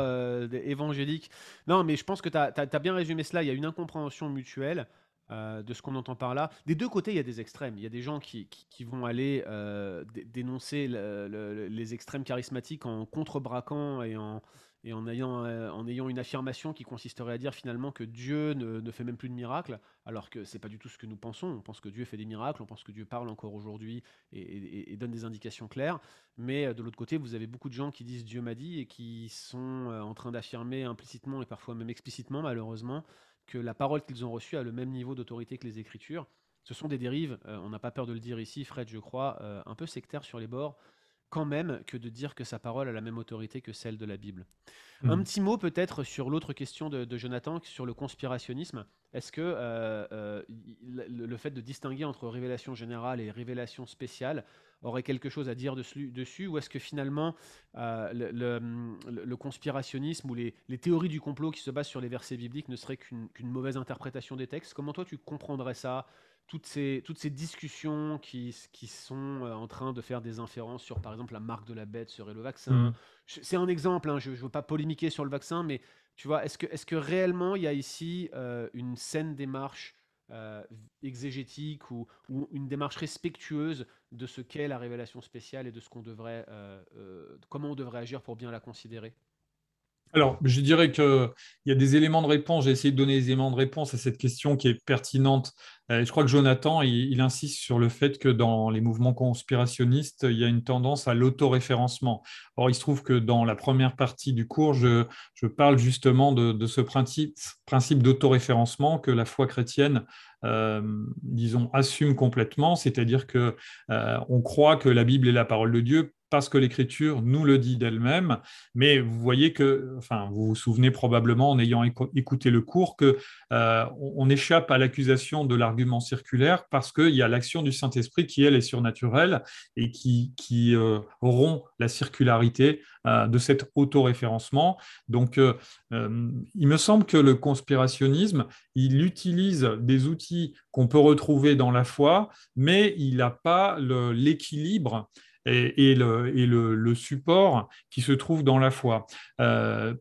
S1: évangéliques. Non, mais je pense que tu as, as, bien résumé cela. Il y a une incompréhension mutuelle. Euh, de ce qu'on entend par là. Des deux côtés, il y a des extrêmes. Il y a des gens qui, vont aller euh, dénoncer les extrêmes charismatiques en contrebraquant et en, et euh, en ayant une affirmation qui consisterait à dire finalement que Dieu ne, fait même plus de miracles, alors que c'est pas du tout ce que nous pensons. On pense que Dieu fait des miracles, on pense que Dieu parle encore aujourd'hui et, donne des indications claires. Mais de l'autre côté, vous avez beaucoup de gens qui disent Dieu m'a dit et qui sont en train d'affirmer implicitement et parfois même explicitement, malheureusement, que la parole qu'ils ont reçue a le même niveau d'autorité que les Écritures. Ce sont des dérives, euh, on n'a pas peur de le dire ici, Fred, je crois, euh, un peu sectaires sur les bords, quand même que de dire que sa parole a la même autorité que celle de la Bible. Un hmm. petit mot peut-être sur l'autre question de, Jonathan, sur le conspirationnisme. Est-ce que euh, le, fait de distinguer entre révélation générale et révélation spéciale aurait quelque chose à dire dessus, ou est-ce que finalement euh, le, conspirationnisme ou les, théories du complot qui se basent sur les versets bibliques ne seraient qu'une mauvaise interprétation des textes? Comment toi tu comprendrais ça toutes ces, toutes ces discussions qui, qui sont euh, en train de faire des inférences sur, par exemple, la marque de la bête serait le vaccin. Mmh. C'est un exemple, hein, je ne veux pas polémiquer sur le vaccin, mais tu vois, est-ce que, est que réellement il y a ici euh, une saine démarche euh, exégétique ou, une démarche respectueuse de ce qu'est la révélation spéciale et de ce qu'on devrait, euh, comment on devrait agir pour bien la considérer?
S2: Alors, je dirais qu'il y a des éléments de réponse. J'ai essayé de donner des éléments de réponse à cette question qui est pertinente. je crois que Jonathan, il, insiste sur le fait que dans les mouvements conspirationnistes, il y a une tendance à l'autoréférencement. Or, il se trouve que dans la première partie du cours, je, parle justement de, ce principe, principe d'autoréférencement que la foi chrétienne euh, disons, assume complètement, c'est-à-dire que euh, on croit que la Bible est la parole de Dieu parce que l'Écriture nous le dit d'elle-même. Mais vous voyez que, enfin, vous vous souvenez probablement en ayant écouté le cours que euh, on échappe à l'accusation de l'argument circulaire parce qu'il y a l'action du Saint-Esprit qui elle est surnaturelle et qui, euh, rompt la circularité euh, de cet autoréférencement. Donc, il me semble que le conspirationnisme, il utilise des outils qu'on peut retrouver dans la foi, mais il n'a pas l'équilibre et, le, support qui se trouve dans la foi. Euh,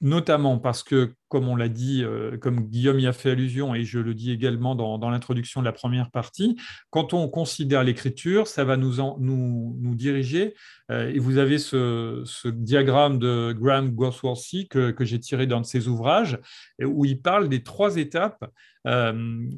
S2: notamment parce que, comme on l'a dit, euh, comme Guillaume y a fait allusion, et je le dis également dans, l'introduction de la première partie, quand on considère l'écriture, ça va nous, nous, diriger. Euh, et vous avez ce, diagramme de Graham Gosworthy que, que j'ai tiré dans de ses ouvrages, où il parle des trois étapes euh,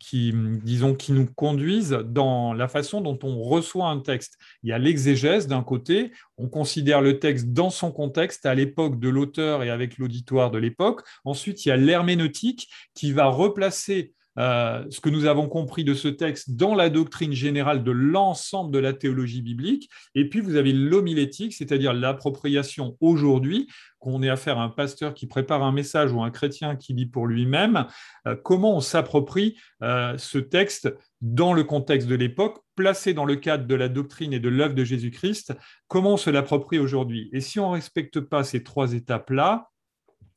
S2: qui, disons, qui nous conduisent dans la façon dont on reçoit un texte. Il y a l'exégèse d'un côté, on considère le texte dans son contexte à l'époque de l'auteur et avec l'auditoire de l'époque. Ensuite, il y a l'herméneutique qui va replacer euh, ce que nous avons compris de ce texte dans la doctrine générale de l'ensemble de la théologie biblique. Et puis, vous avez l'homilétique, c'est-à-dire l'appropriation aujourd'hui, qu'on ait affaire à un pasteur qui prépare un message ou un chrétien qui lit pour lui-même, euh, comment on s'approprie euh, ce texte dans le contexte de l'époque, placé dans le cadre de la doctrine et de l'œuvre de Jésus-Christ, comment on se l'approprie aujourd'hui? Et si on ne respecte pas ces trois étapes-là,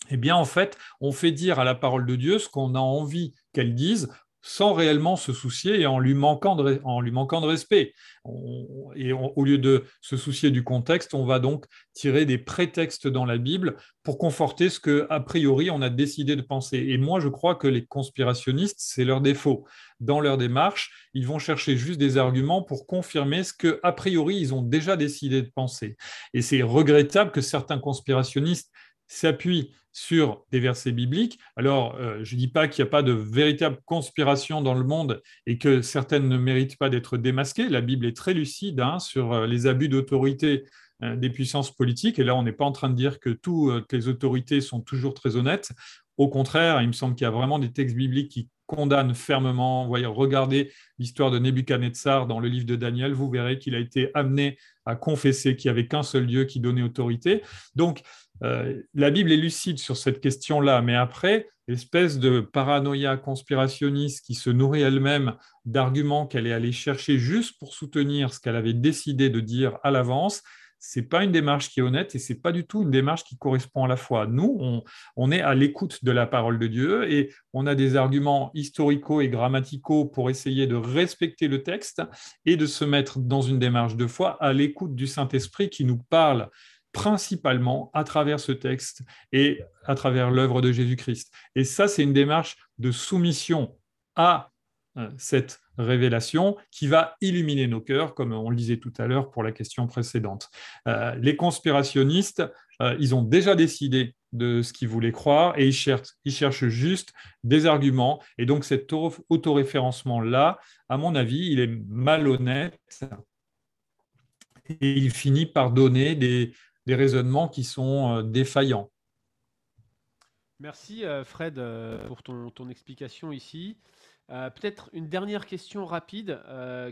S2: eh bien, en fait, on fait dire à la parole de Dieu ce qu'on a envie qu'elle dise sans réellement se soucier et en lui manquant de, respect. et au lieu de se soucier du contexte, on va donc tirer des prétextes dans la Bible pour conforter ce que, a priori, on a décidé de penser. Et moi, je crois que les conspirationnistes, c'est leur défaut. Dans leur démarche, ils vont chercher juste des arguments pour confirmer ce que, a priori, ils ont déjà décidé de penser. Et c'est regrettable que certains conspirationnistes s'appuie sur des versets bibliques. Alors, euh, je ne dis pas qu'il n'y a pas de véritable conspiration dans le monde et que certaines ne méritent pas d'être démasquées. La Bible est très lucide hein, sur euh, les abus d'autorité euh, des puissances politiques. Et là, on n'est pas en train de dire que toutes les autorités sont toujours très honnêtes. Au contraire, il me semble qu'il y a vraiment des textes bibliques qui condamnent fermement. Voyez, regardez l'histoire de Nebuchadnezzar dans le livre de Daniel, vous verrez qu'il a été amené à confesser qu'il n'y avait qu'un seul Dieu qui donnait autorité. Donc, euh, la Bible est lucide sur cette question-là, mais après, l'espèce de paranoïa conspirationniste qui se nourrit elle-même d'arguments qu'elle est allée chercher juste pour soutenir ce qu'elle avait décidé de dire à l'avance, c'est pas une démarche qui est honnête et c'est pas du tout une démarche qui correspond à la foi. Nous, on, on est à l'écoute de la parole de Dieu et on a des arguments historico et grammaticaux pour essayer de respecter le texte et de se mettre dans une démarche de foi à l'écoute du Saint-Esprit qui nous parle principalement à travers ce texte et à travers l'œuvre de Jésus-Christ. Et ça, c'est une démarche de soumission à euh, cette révélation qui va illuminer nos cœurs, comme on le disait tout à l'heure pour la question précédente. Euh, les conspirationnistes, euh, ils ont déjà décidé de ce qu'ils voulaient croire et ils cherchent, ils cherchent juste des arguments. Et donc cet autoréférencement-là, à mon avis, il est malhonnête et il finit par donner des, des raisonnements qui sont euh, défaillants.
S1: Merci euh, Fred euh, pour ton, ton explication ici. peut-être une dernière question rapide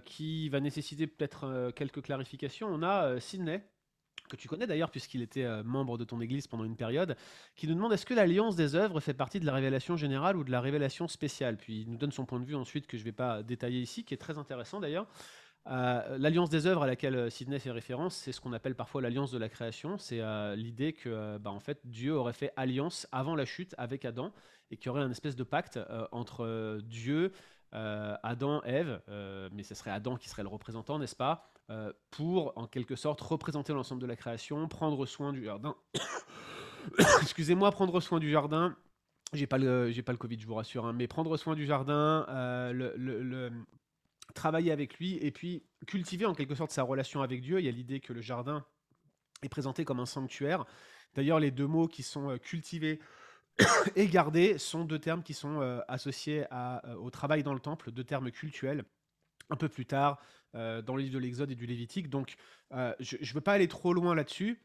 S1: qui va nécessiter peut-être quelques clarifications. On a Sidney, que tu connais d'ailleurs puisqu'il était membre de ton église pendant une période, qui nous demande est-ce que l'alliance des œuvres fait partie de la révélation générale ou de la révélation spéciale? Puis il nous donne son point de vue ensuite que je ne vais pas détailler ici, qui est très intéressant d'ailleurs. Euh, l'alliance des œuvres à laquelle euh, Sidney fait référence, c'est ce qu'on appelle parfois l'alliance de la création. C'est euh, l'idée que bah, en fait, Dieu aurait fait alliance avant la chute avec Adam et qu'il y aurait un espèce de pacte entre Dieu, Adam, Ève, mais ce serait Adam qui serait le représentant, n'est-ce pas Pour en quelque sorte représenter l'ensemble de la création, prendre soin du jardin. Excusez-moi, prendre soin du jardin. J'ai pas le, pas le Covid, je vous rassure, hein, mais prendre soin du jardin, le, travailler avec lui et puis cultiver en quelque sorte sa relation avec Dieu. Il y a l'idée que le jardin est présenté comme un sanctuaire. D'ailleurs, les deux mots qui sont euh, cultivés et gardés sont deux termes qui sont euh, associés euh, au travail dans le temple, deux termes cultuels. Un peu plus tard, dans le livre de l'Exode et du Lévitique. Donc, je ne veux pas aller trop loin là-dessus.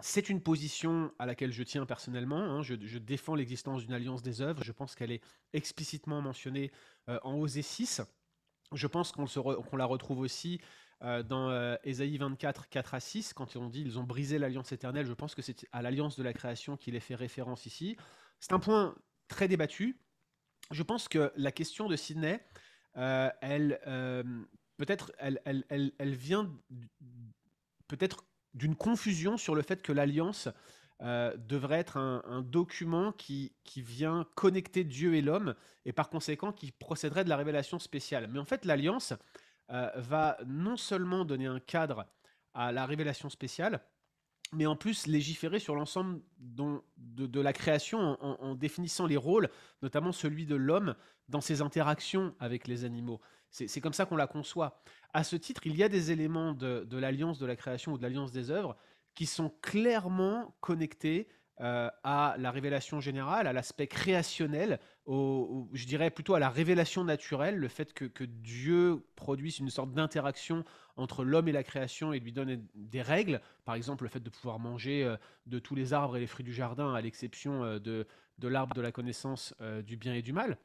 S1: C'est une position à laquelle je tiens personnellement. Hein. Je, défends l'existence d'une alliance des œuvres. Je pense qu'elle est explicitement mentionnée en Osée 6. Je pense qu'on la retrouve aussi euh, dans euh, Ésaïe 24, 4 à 6, quand on dit ils ont brisé l'alliance éternelle. Je pense que c'est à l'alliance de la création qu'il est fait référence ici. C'est un point très débattu. Je pense que la question de Sydney, euh, elle, peut-être, elle, elle, elle, vient peut-être d'une confusion sur le fait que l'alliance euh, devrait être un, document qui, qui, vient connecter Dieu et l'homme, et par conséquent qui procéderait de la révélation spéciale. Mais en fait, l'alliance euh, va non seulement donner un cadre à la révélation spéciale, mais en plus légiférer sur l'ensemble de, de, la création en, définissant les rôles, notamment celui de l'homme dans ses interactions avec les animaux. C'est comme ça qu'on la conçoit. À ce titre, il y a des éléments de, de l'alliance de la création ou de l'alliance des œuvres qui sont clairement connectés euh, à la révélation générale, à l'aspect créationnel, je dirais plutôt à la révélation naturelle, le fait que, Dieu produise une sorte d'interaction entre l'homme et la création et lui donne des règles, par exemple le fait de pouvoir manger euh, de tous les arbres et les fruits du jardin, à l'exception euh, de, de l'arbre de la connaissance du bien et du mal.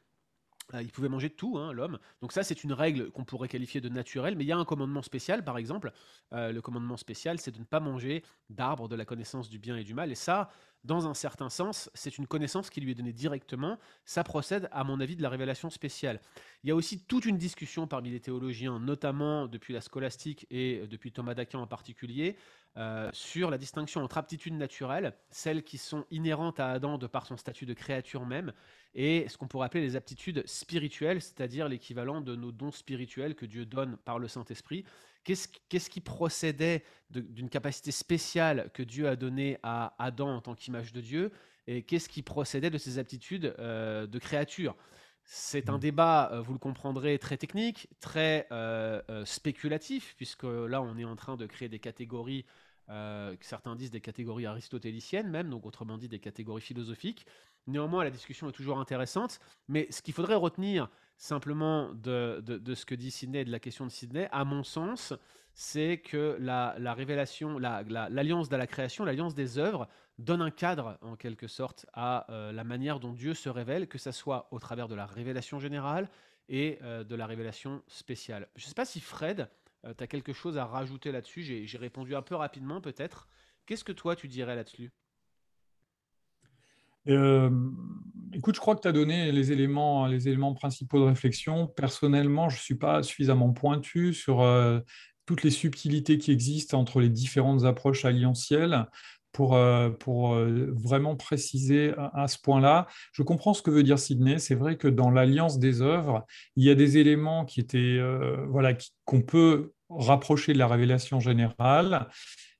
S1: Il pouvait manger tout, hein, l'homme. Donc ça, c'est une règle qu'on pourrait qualifier de naturelle, mais il y a un commandement spécial, par exemple. le commandement spécial, c'est de ne pas manger d'arbres de la connaissance du bien et du mal. Et ça, dans un certain sens, c'est une connaissance qui lui est donnée directement. Ça procède, à mon avis, de la révélation spéciale. Il y a aussi toute une discussion parmi les théologiens, notamment depuis la scolastique et depuis Thomas d'Aquin en particulier, euh, sur la distinction entre aptitudes naturelles, celles qui sont inhérentes à Adam de par son statut de créature même, et ce qu'on pourrait appeler les aptitudes spirituelles, c'est-à-dire l'équivalent de nos dons spirituels que Dieu donne par le Saint-Esprit. Qu'est-ce qui procédait d'une capacité spéciale que Dieu a donnée à Adam en tant qu'image de Dieu et qu'est-ce qui procédait de ses aptitudes euh, de créature? C'est un mmh. débat, euh, vous le comprendrez, très technique, très euh, spéculatif, puisque là, on est en train de créer des catégories certains disent des catégories aristotéliciennes même, donc autrement dit des catégories philosophiques. Néanmoins, la discussion est toujours intéressante, mais ce qu'il faudrait retenir simplement de, ce que dit Sidney et de la question de Sidney, à mon sens, c'est que la, révélation, l'alliance de la création, l'alliance des œuvres, donne un cadre en quelque sorte à euh, la manière dont Dieu se révèle, que ce soit au travers de la révélation générale et euh, de la révélation spéciale. Je ne sais pas si Fred, euh, tu as quelque chose à rajouter là-dessus, j'ai répondu un peu rapidement peut-être. Qu'est-ce que toi tu dirais là-dessus?
S2: Écoute, je crois que tu as donné les éléments, les éléments principaux de réflexion. Personnellement, je ne suis pas suffisamment pointu sur toutes les subtilités qui existent entre les différentes approches alliantielles pour, euh, pour euh, vraiment préciser à, ce point-là. Je comprends ce que veut dire Sidney. C'est vrai que dans l'alliance des œuvres, il y a des éléments qui étaient, euh, voilà, qu'on peut rapprocher de la révélation générale.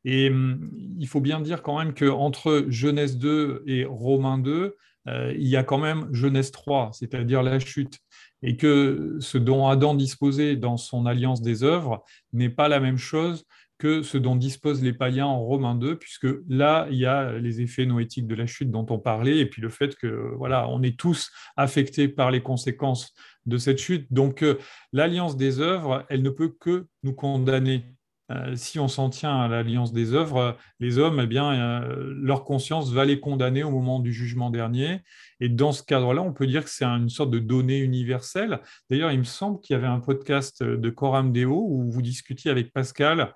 S2: Et hum, il faut bien dire quand même qu'entre Genèse 2 et Romains 2, il y a quand même Genèse 3, c'est-à-dire la chute et que ce dont Adam disposait dans son alliance des œuvres n'est pas la même chose que ce dont disposent les païens en Romains 2, puisque là, il y a les effets noétiques de la chute dont on parlait, et puis le fait que voilà, on est tous affectés par les conséquences de cette chute. Donc, euh, l'alliance des œuvres, elle ne peut que nous condamner. Euh, si on s'en tient à l'alliance des œuvres, les hommes, eh bien, euh, leur conscience va les condamner au moment du jugement dernier. Et dans ce cadre-là, on peut dire que c'est une sorte de donnée universelle. D'ailleurs, il me semble qu'il y avait un podcast de Coram Deo où vous discutiez avec Pascal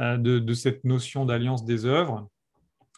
S2: euh, de, cette notion d'alliance des œuvres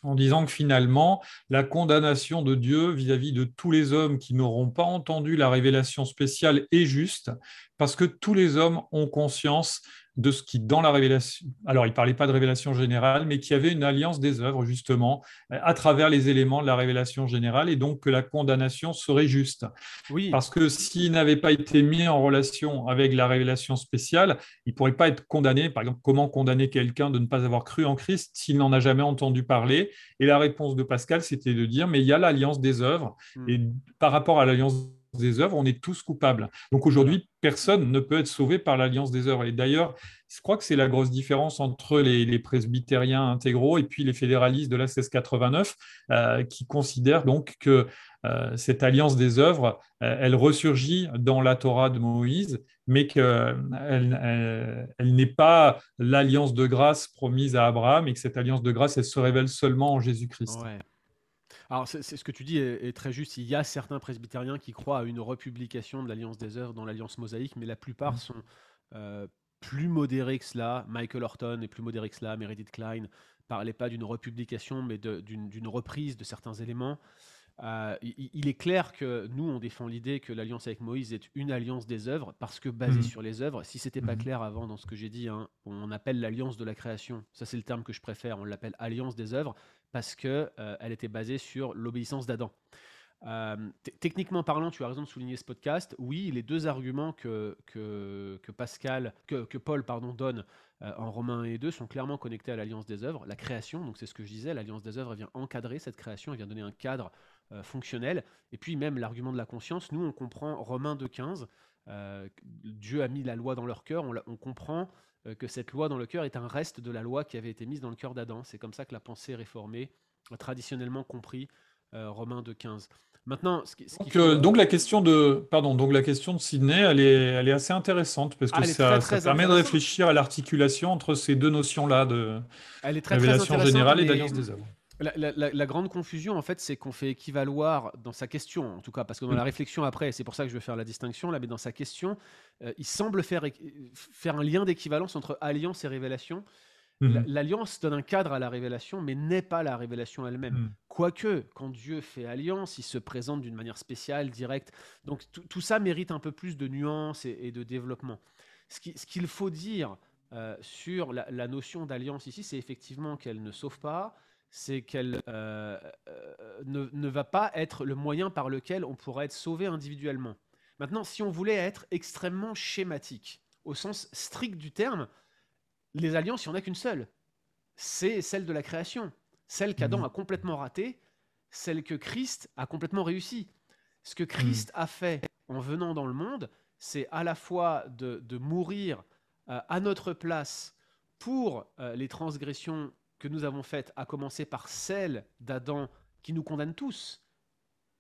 S2: en disant que finalement, la condamnation de Dieu vis-à-vis de tous les hommes qui n'auront pas entendu la révélation spéciale est juste, parce que tous les hommes ont conscience de ce qui, dans la révélation, alors il ne parlait pas de révélation générale, mais qui avait une alliance des œuvres, justement, à travers les éléments de la révélation générale, et donc que la condamnation serait juste. Oui. Parce que s'il n'avait pas été mis en relation avec la révélation spéciale, il ne pourrait pas être condamné. Par exemple, comment condamner quelqu'un de ne pas avoir cru en Christ s'il n'en a jamais entendu parler? Et la réponse de Pascal, c'était de dire, mais il y a l'alliance des œuvres, hmm. et par rapport à l'alliance des œuvres, on est tous coupables. Donc aujourd'hui, personne ne peut être sauvé par l'alliance des œuvres. Et d'ailleurs, je crois que c'est la grosse différence entre les, presbytériens intégraux et puis les fédéralistes de la 1689, euh, qui considèrent donc que euh, cette alliance des œuvres, euh, elle ressurgit dans la Torah de Moïse, mais qu'elle elle, n'est pas l'alliance de grâce promise à Abraham et que cette alliance de grâce, elle se révèle seulement en Jésus-Christ.
S1: Alors, c'est ce que tu dis est, très juste. Il y a certains presbytériens qui croient à une republication de l'Alliance des œuvres dans l'Alliance mosaïque, mais la plupart mmh. sont euh, plus modérés que cela. Michael Horton est plus modéré que cela. Meredith Klein parlait pas d'une republication, mais d'une reprise de certains éléments. Euh, il, est clair que nous, on défend l'idée que l'alliance avec Moïse est une alliance des œuvres, parce que basée mmh. sur les œuvres. Si c'était pas mmh. clair avant dans ce que j'ai dit, hein, on appelle l'alliance de la création. Ça, c'est le terme que je préfère. On l'appelle alliance des œuvres parce qu'elle euh, était basée sur l'obéissance d'Adam. Euh, techniquement parlant, tu as raison de souligner ce podcast. Oui, les deux arguments que, que, Pascal, que, que, Paul pardon, donne euh, en Romains 1 et 2 sont clairement connectés à l'alliance des œuvres. La création, donc c'est ce que je disais, l'alliance des œuvres vient encadrer cette création, elle vient donner un cadre fonctionnel. Et puis même l'argument de la conscience, nous on comprend Romains 2.15, Dieu a mis la loi dans leur cœur, on, on comprend euh, que cette loi dans le cœur est un reste de la loi qui avait été mise dans le cœur d'Adam. C'est comme ça que la pensée réformée a traditionnellement compris euh, Romains 2.15.
S2: Maintenant, ce donc, euh, donc, la question de pardon, donc la question de Sydney, elle est, elle est assez intéressante parce que ah, ça, ça permet de réfléchir à l'articulation entre ces deux notions-là de elle est très, révélation générale et d'alliance des œuvres.
S1: La, grande confusion, en fait, c'est qu'on fait équivaloir dans sa question, en tout cas, parce que dans la mm. réflexion après, c'est pour ça que je vais faire la distinction là, mais dans sa question, euh, il semble faire, faire un lien d'équivalence entre alliance et révélation. Mm-hmm. L'alliance donne un cadre à la révélation, mais n'est pas la révélation elle-même. Mm. Quoique, quand Dieu fait alliance, il se présente d'une manière spéciale, directe. Donc tout ça mérite un peu plus de nuances et, de développement. Ce qu'il faut dire euh, sur la notion d'alliance ici, c'est effectivement qu'elle ne sauve pas, c'est qu'elle euh, euh, ne, va pas être le moyen par lequel on pourra être sauvé individuellement. Maintenant, si on voulait être extrêmement schématique, au sens strict du terme, les alliances, il n'y en a qu'une seule. C'est celle de la création. Celle qu'Adam mhm. a complètement ratée, celle que Christ a complètement réussi. Ce que Christ mhm. a fait en venant dans le monde, c'est à la fois de, mourir euh, à notre place pour les transgressions que nous avons faites, à commencer par celle d'Adam qui nous condamne tous,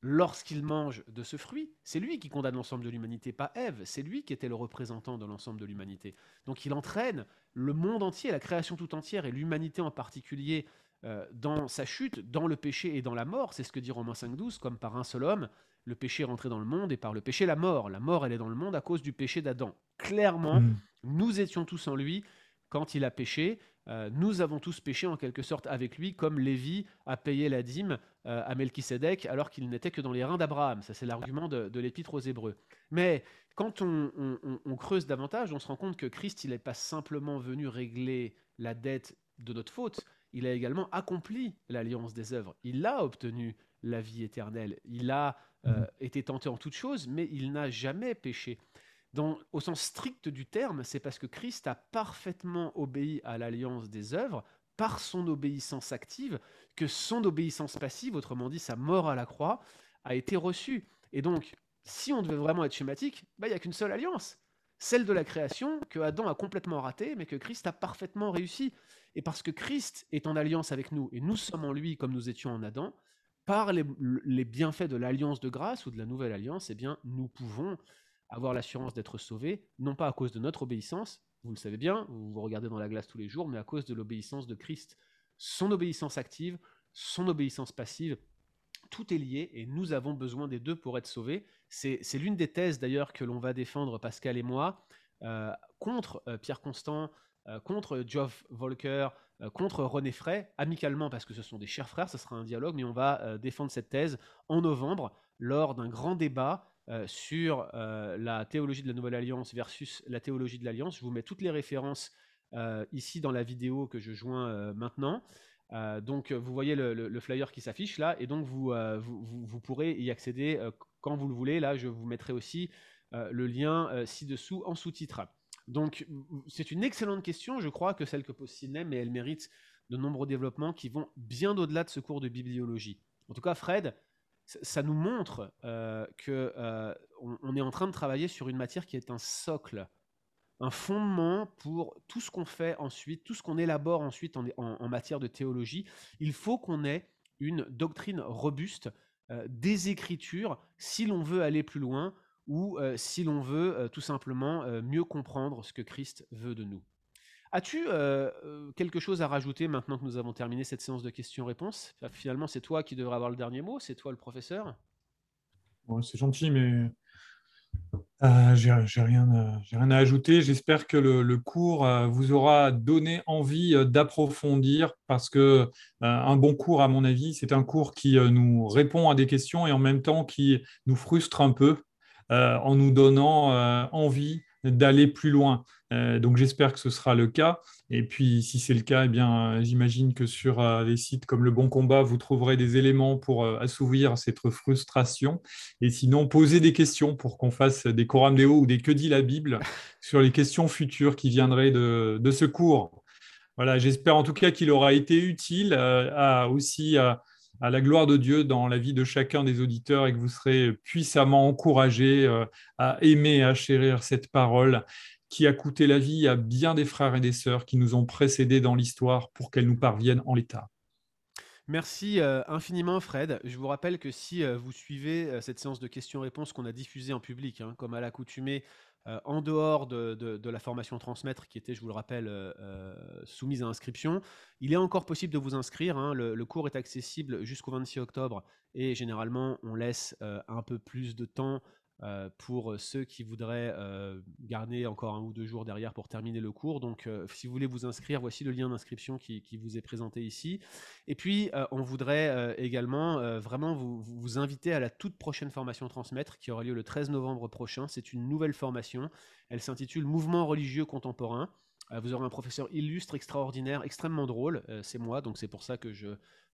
S1: lorsqu'il mange de ce fruit, c'est lui qui condamne l'ensemble de l'humanité, pas Ève, c'est lui qui était le représentant de l'ensemble de l'humanité. Donc il entraîne le monde entier, la création tout entière et l'humanité en particulier euh, dans sa chute, dans le péché et dans la mort, c'est ce que dit Romains 5.12, comme par un seul homme, le péché est rentré dans le monde et par le péché la mort. La mort, elle est dans le monde à cause du péché d'Adam. Clairement, mm. nous étions tous en lui quand il a péché. Euh, nous avons tous péché en quelque sorte avec lui, comme Lévi a payé la dîme euh, à Melchisédek alors qu'il n'était que dans les reins d'Abraham. Ça, c'est l'argument de, l'épître aux Hébreux. Mais quand on, creuse davantage, on se rend compte que Christ, il n'est pas simplement venu régler la dette de notre faute, il a également accompli l'alliance des œuvres. Il a obtenu la vie éternelle. Il a euh, mmh. été tenté en toutes choses, mais il n'a jamais péché au sens strict du terme, c'est parce que Christ a parfaitement obéi à l'alliance des œuvres par son obéissance active que son obéissance passive, autrement dit sa mort à la croix, a été reçue. Et donc, si on devait vraiment être schématique, bah, il n'y a qu'une seule alliance, celle de la création que Adam a complètement ratée, mais que Christ a parfaitement réussi. Et parce que Christ est en alliance avec nous, et nous sommes en lui comme nous étions en Adam, par les, les bienfaits de l'alliance de grâce ou de la nouvelle alliance, eh bien, nous pouvons avoir l'assurance d'être sauvé, non pas à cause de notre obéissance, vous le savez bien, vous vous regardez dans la glace tous les jours, mais à cause de l'obéissance de Christ. Son obéissance active, son obéissance passive, tout est lié et nous avons besoin des deux pour être sauvés. C'est l'une des thèses d'ailleurs que l'on va défendre, Pascal et moi, euh, contre euh, Pierre Constant, euh, contre Geoff Volker, contre René Frey, amicalement parce que ce sont des chers frères, ce sera un dialogue, mais on va défendre cette thèse en novembre lors d'un grand débat euh, sur euh, la théologie de la Nouvelle Alliance versus la théologie de l'Alliance. Je vous mets toutes les références euh, ici dans la vidéo que je joins maintenant. donc vous voyez le, flyer qui s'affiche là, et donc vous, vous, pourrez y accéder quand vous le voulez. Là, je vous mettrai aussi le lien ci-dessous en sous-titre. Donc c'est une excellente question, je crois que celle que pose Sidney, mais elle mérite de nombreux développements qui vont bien au-delà de ce cours de bibliologie. En tout cas, Fred, ça nous montre euh, que euh, on, est en train de travailler sur une matière qui est un socle, un fondement pour tout ce qu'on fait ensuite, tout ce qu'on élabore ensuite en, matière de théologie. Il faut qu'on ait une doctrine robuste euh, des Écritures si l'on veut aller plus loin ou si l'on veut tout simplement mieux comprendre ce que Christ veut de nous. As-tu euh, euh, quelque chose à rajouter maintenant que nous avons terminé cette séance de questions-réponses? Finalement, c'est toi qui devrais avoir le dernier mot, c'est toi le professeur?
S2: C'est gentil, mais euh, j'ai rien, rien, à ajouter. J'espère que le, cours vous aura donné envie d'approfondir parce que un bon cours, à mon avis, c'est un cours qui nous répond à des questions et en même temps qui nous frustre un peu en nous donnant envie d'aller plus loin. Euh, donc j'espère que ce sera le cas. Et puis si c'est le cas, eh bien euh, j'imagine que sur euh, les sites comme Le Bon Combat, vous trouverez des éléments pour assouvir cette frustration. Et sinon, posez des questions pour qu'on fasse des Coram ou des Que dit la Bible sur les questions futures qui viendraient de, ce cours. Voilà, j'espère en tout cas qu'il aura été utile à, aussi à la gloire de Dieu dans la vie de chacun des auditeurs et que vous serez puissamment encouragés à aimer et à chérir cette parole qui a coûté la vie à bien des frères et des sœurs qui nous ont précédés dans l'histoire pour qu'elle nous parvienne en l'état.
S1: Merci euh, infiniment Fred. Je vous rappelle que si euh, vous suivez euh, cette séance de questions-réponses qu'on a diffusée en public, hein, comme à l'accoutumée, en dehors de, la formation transmettre qui était, je vous le rappelle, soumise à inscription, il est encore possible de vous inscrire. Hein. Le, cours est accessible jusqu'au 26 octobre et généralement on laisse un peu plus de temps euh, pour ceux qui voudraient euh, garder encore un ou deux jours derrière pour terminer le cours. Donc, euh, si vous voulez vous inscrire, voici le lien d'inscription qui, vous est présenté ici. Et puis, on voudrait également vraiment vous, vous, inviter à la toute prochaine formation Transmettre qui aura lieu le 13 novembre prochain. C'est une nouvelle formation. Elle s'intitule Mouvement religieux contemporain. vous aurez un professeur illustre, extraordinaire, extrêmement drôle. c'est moi, donc c'est pour ça que je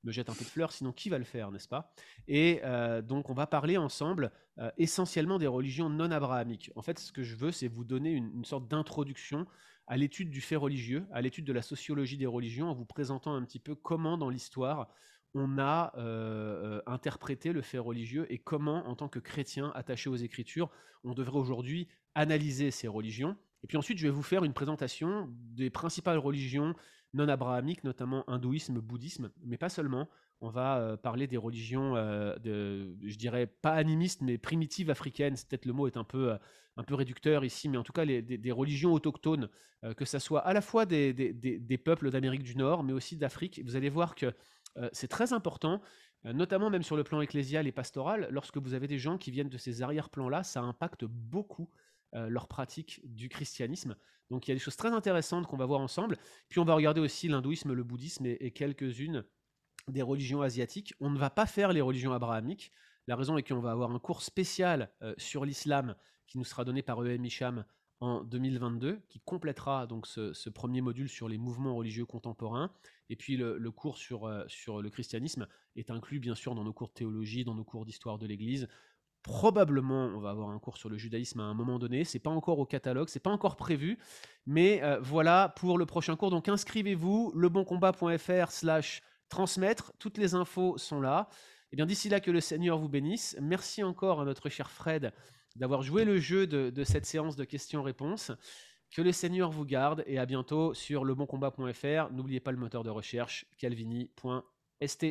S1: me jette un peu de fleurs, sinon qui va le faire, n'est-ce pas? Et euh, donc on va parler ensemble euh, essentiellement des religions non abrahamiques. En fait, ce que je veux, c'est vous donner une, sorte d'introduction à l'étude du fait religieux, à l'étude de la sociologie des religions, en vous présentant un petit peu comment dans l'histoire on a euh, interprété le fait religieux et comment, en tant que chrétien attaché aux Écritures, on devrait aujourd'hui analyser ces religions. Et puis ensuite, je vais vous faire une présentation des principales religions non abrahamiques, notamment hindouisme, bouddhisme, mais pas seulement. On va euh, parler des religions, euh, de, je dirais pas animistes, mais primitives africaines. Peut-être le mot est un peu, un peu réducteur ici, mais en tout cas des, religions autochtones, que ce soit à la fois des, des peuples d'Amérique du Nord, mais aussi d'Afrique. Vous allez voir que c'est très important notamment même sur le plan ecclésial et pastoral, lorsque vous avez des gens qui viennent de ces arrière-plans-là, ça impacte beaucoup leur pratique du christianisme. Donc il y a des choses très intéressantes qu'on va voir ensemble. Puis on va regarder aussi l'hindouisme, le bouddhisme et, quelques-unes des religions asiatiques. On ne va pas faire les religions abrahamiques. La raison est qu'on va avoir un cours spécial sur l'islam qui nous sera donné par E.M. Hicham en 2022, qui complétera donc ce, premier module sur les mouvements religieux contemporains. Et puis le, cours sur, euh, sur le christianisme est inclus bien sûr dans nos cours de théologie, dans nos cours d'histoire de l'Église. Probablement, on va avoir un cours sur le judaïsme à un moment donné. C'est pas encore au catalogue, c'est pas encore prévu, mais euh, voilà pour le prochain cours. Donc inscrivez-vous leboncombat.fr/slash transmettre. Toutes les infos sont là. Et bien d'ici là que le Seigneur vous bénisse. Merci encore à notre cher Fred d'avoir joué le jeu de, cette séance de questions-réponses. Que le Seigneur vous garde et à bientôt sur leboncombat.fr. N'oubliez pas le moteur de recherche calvini.st.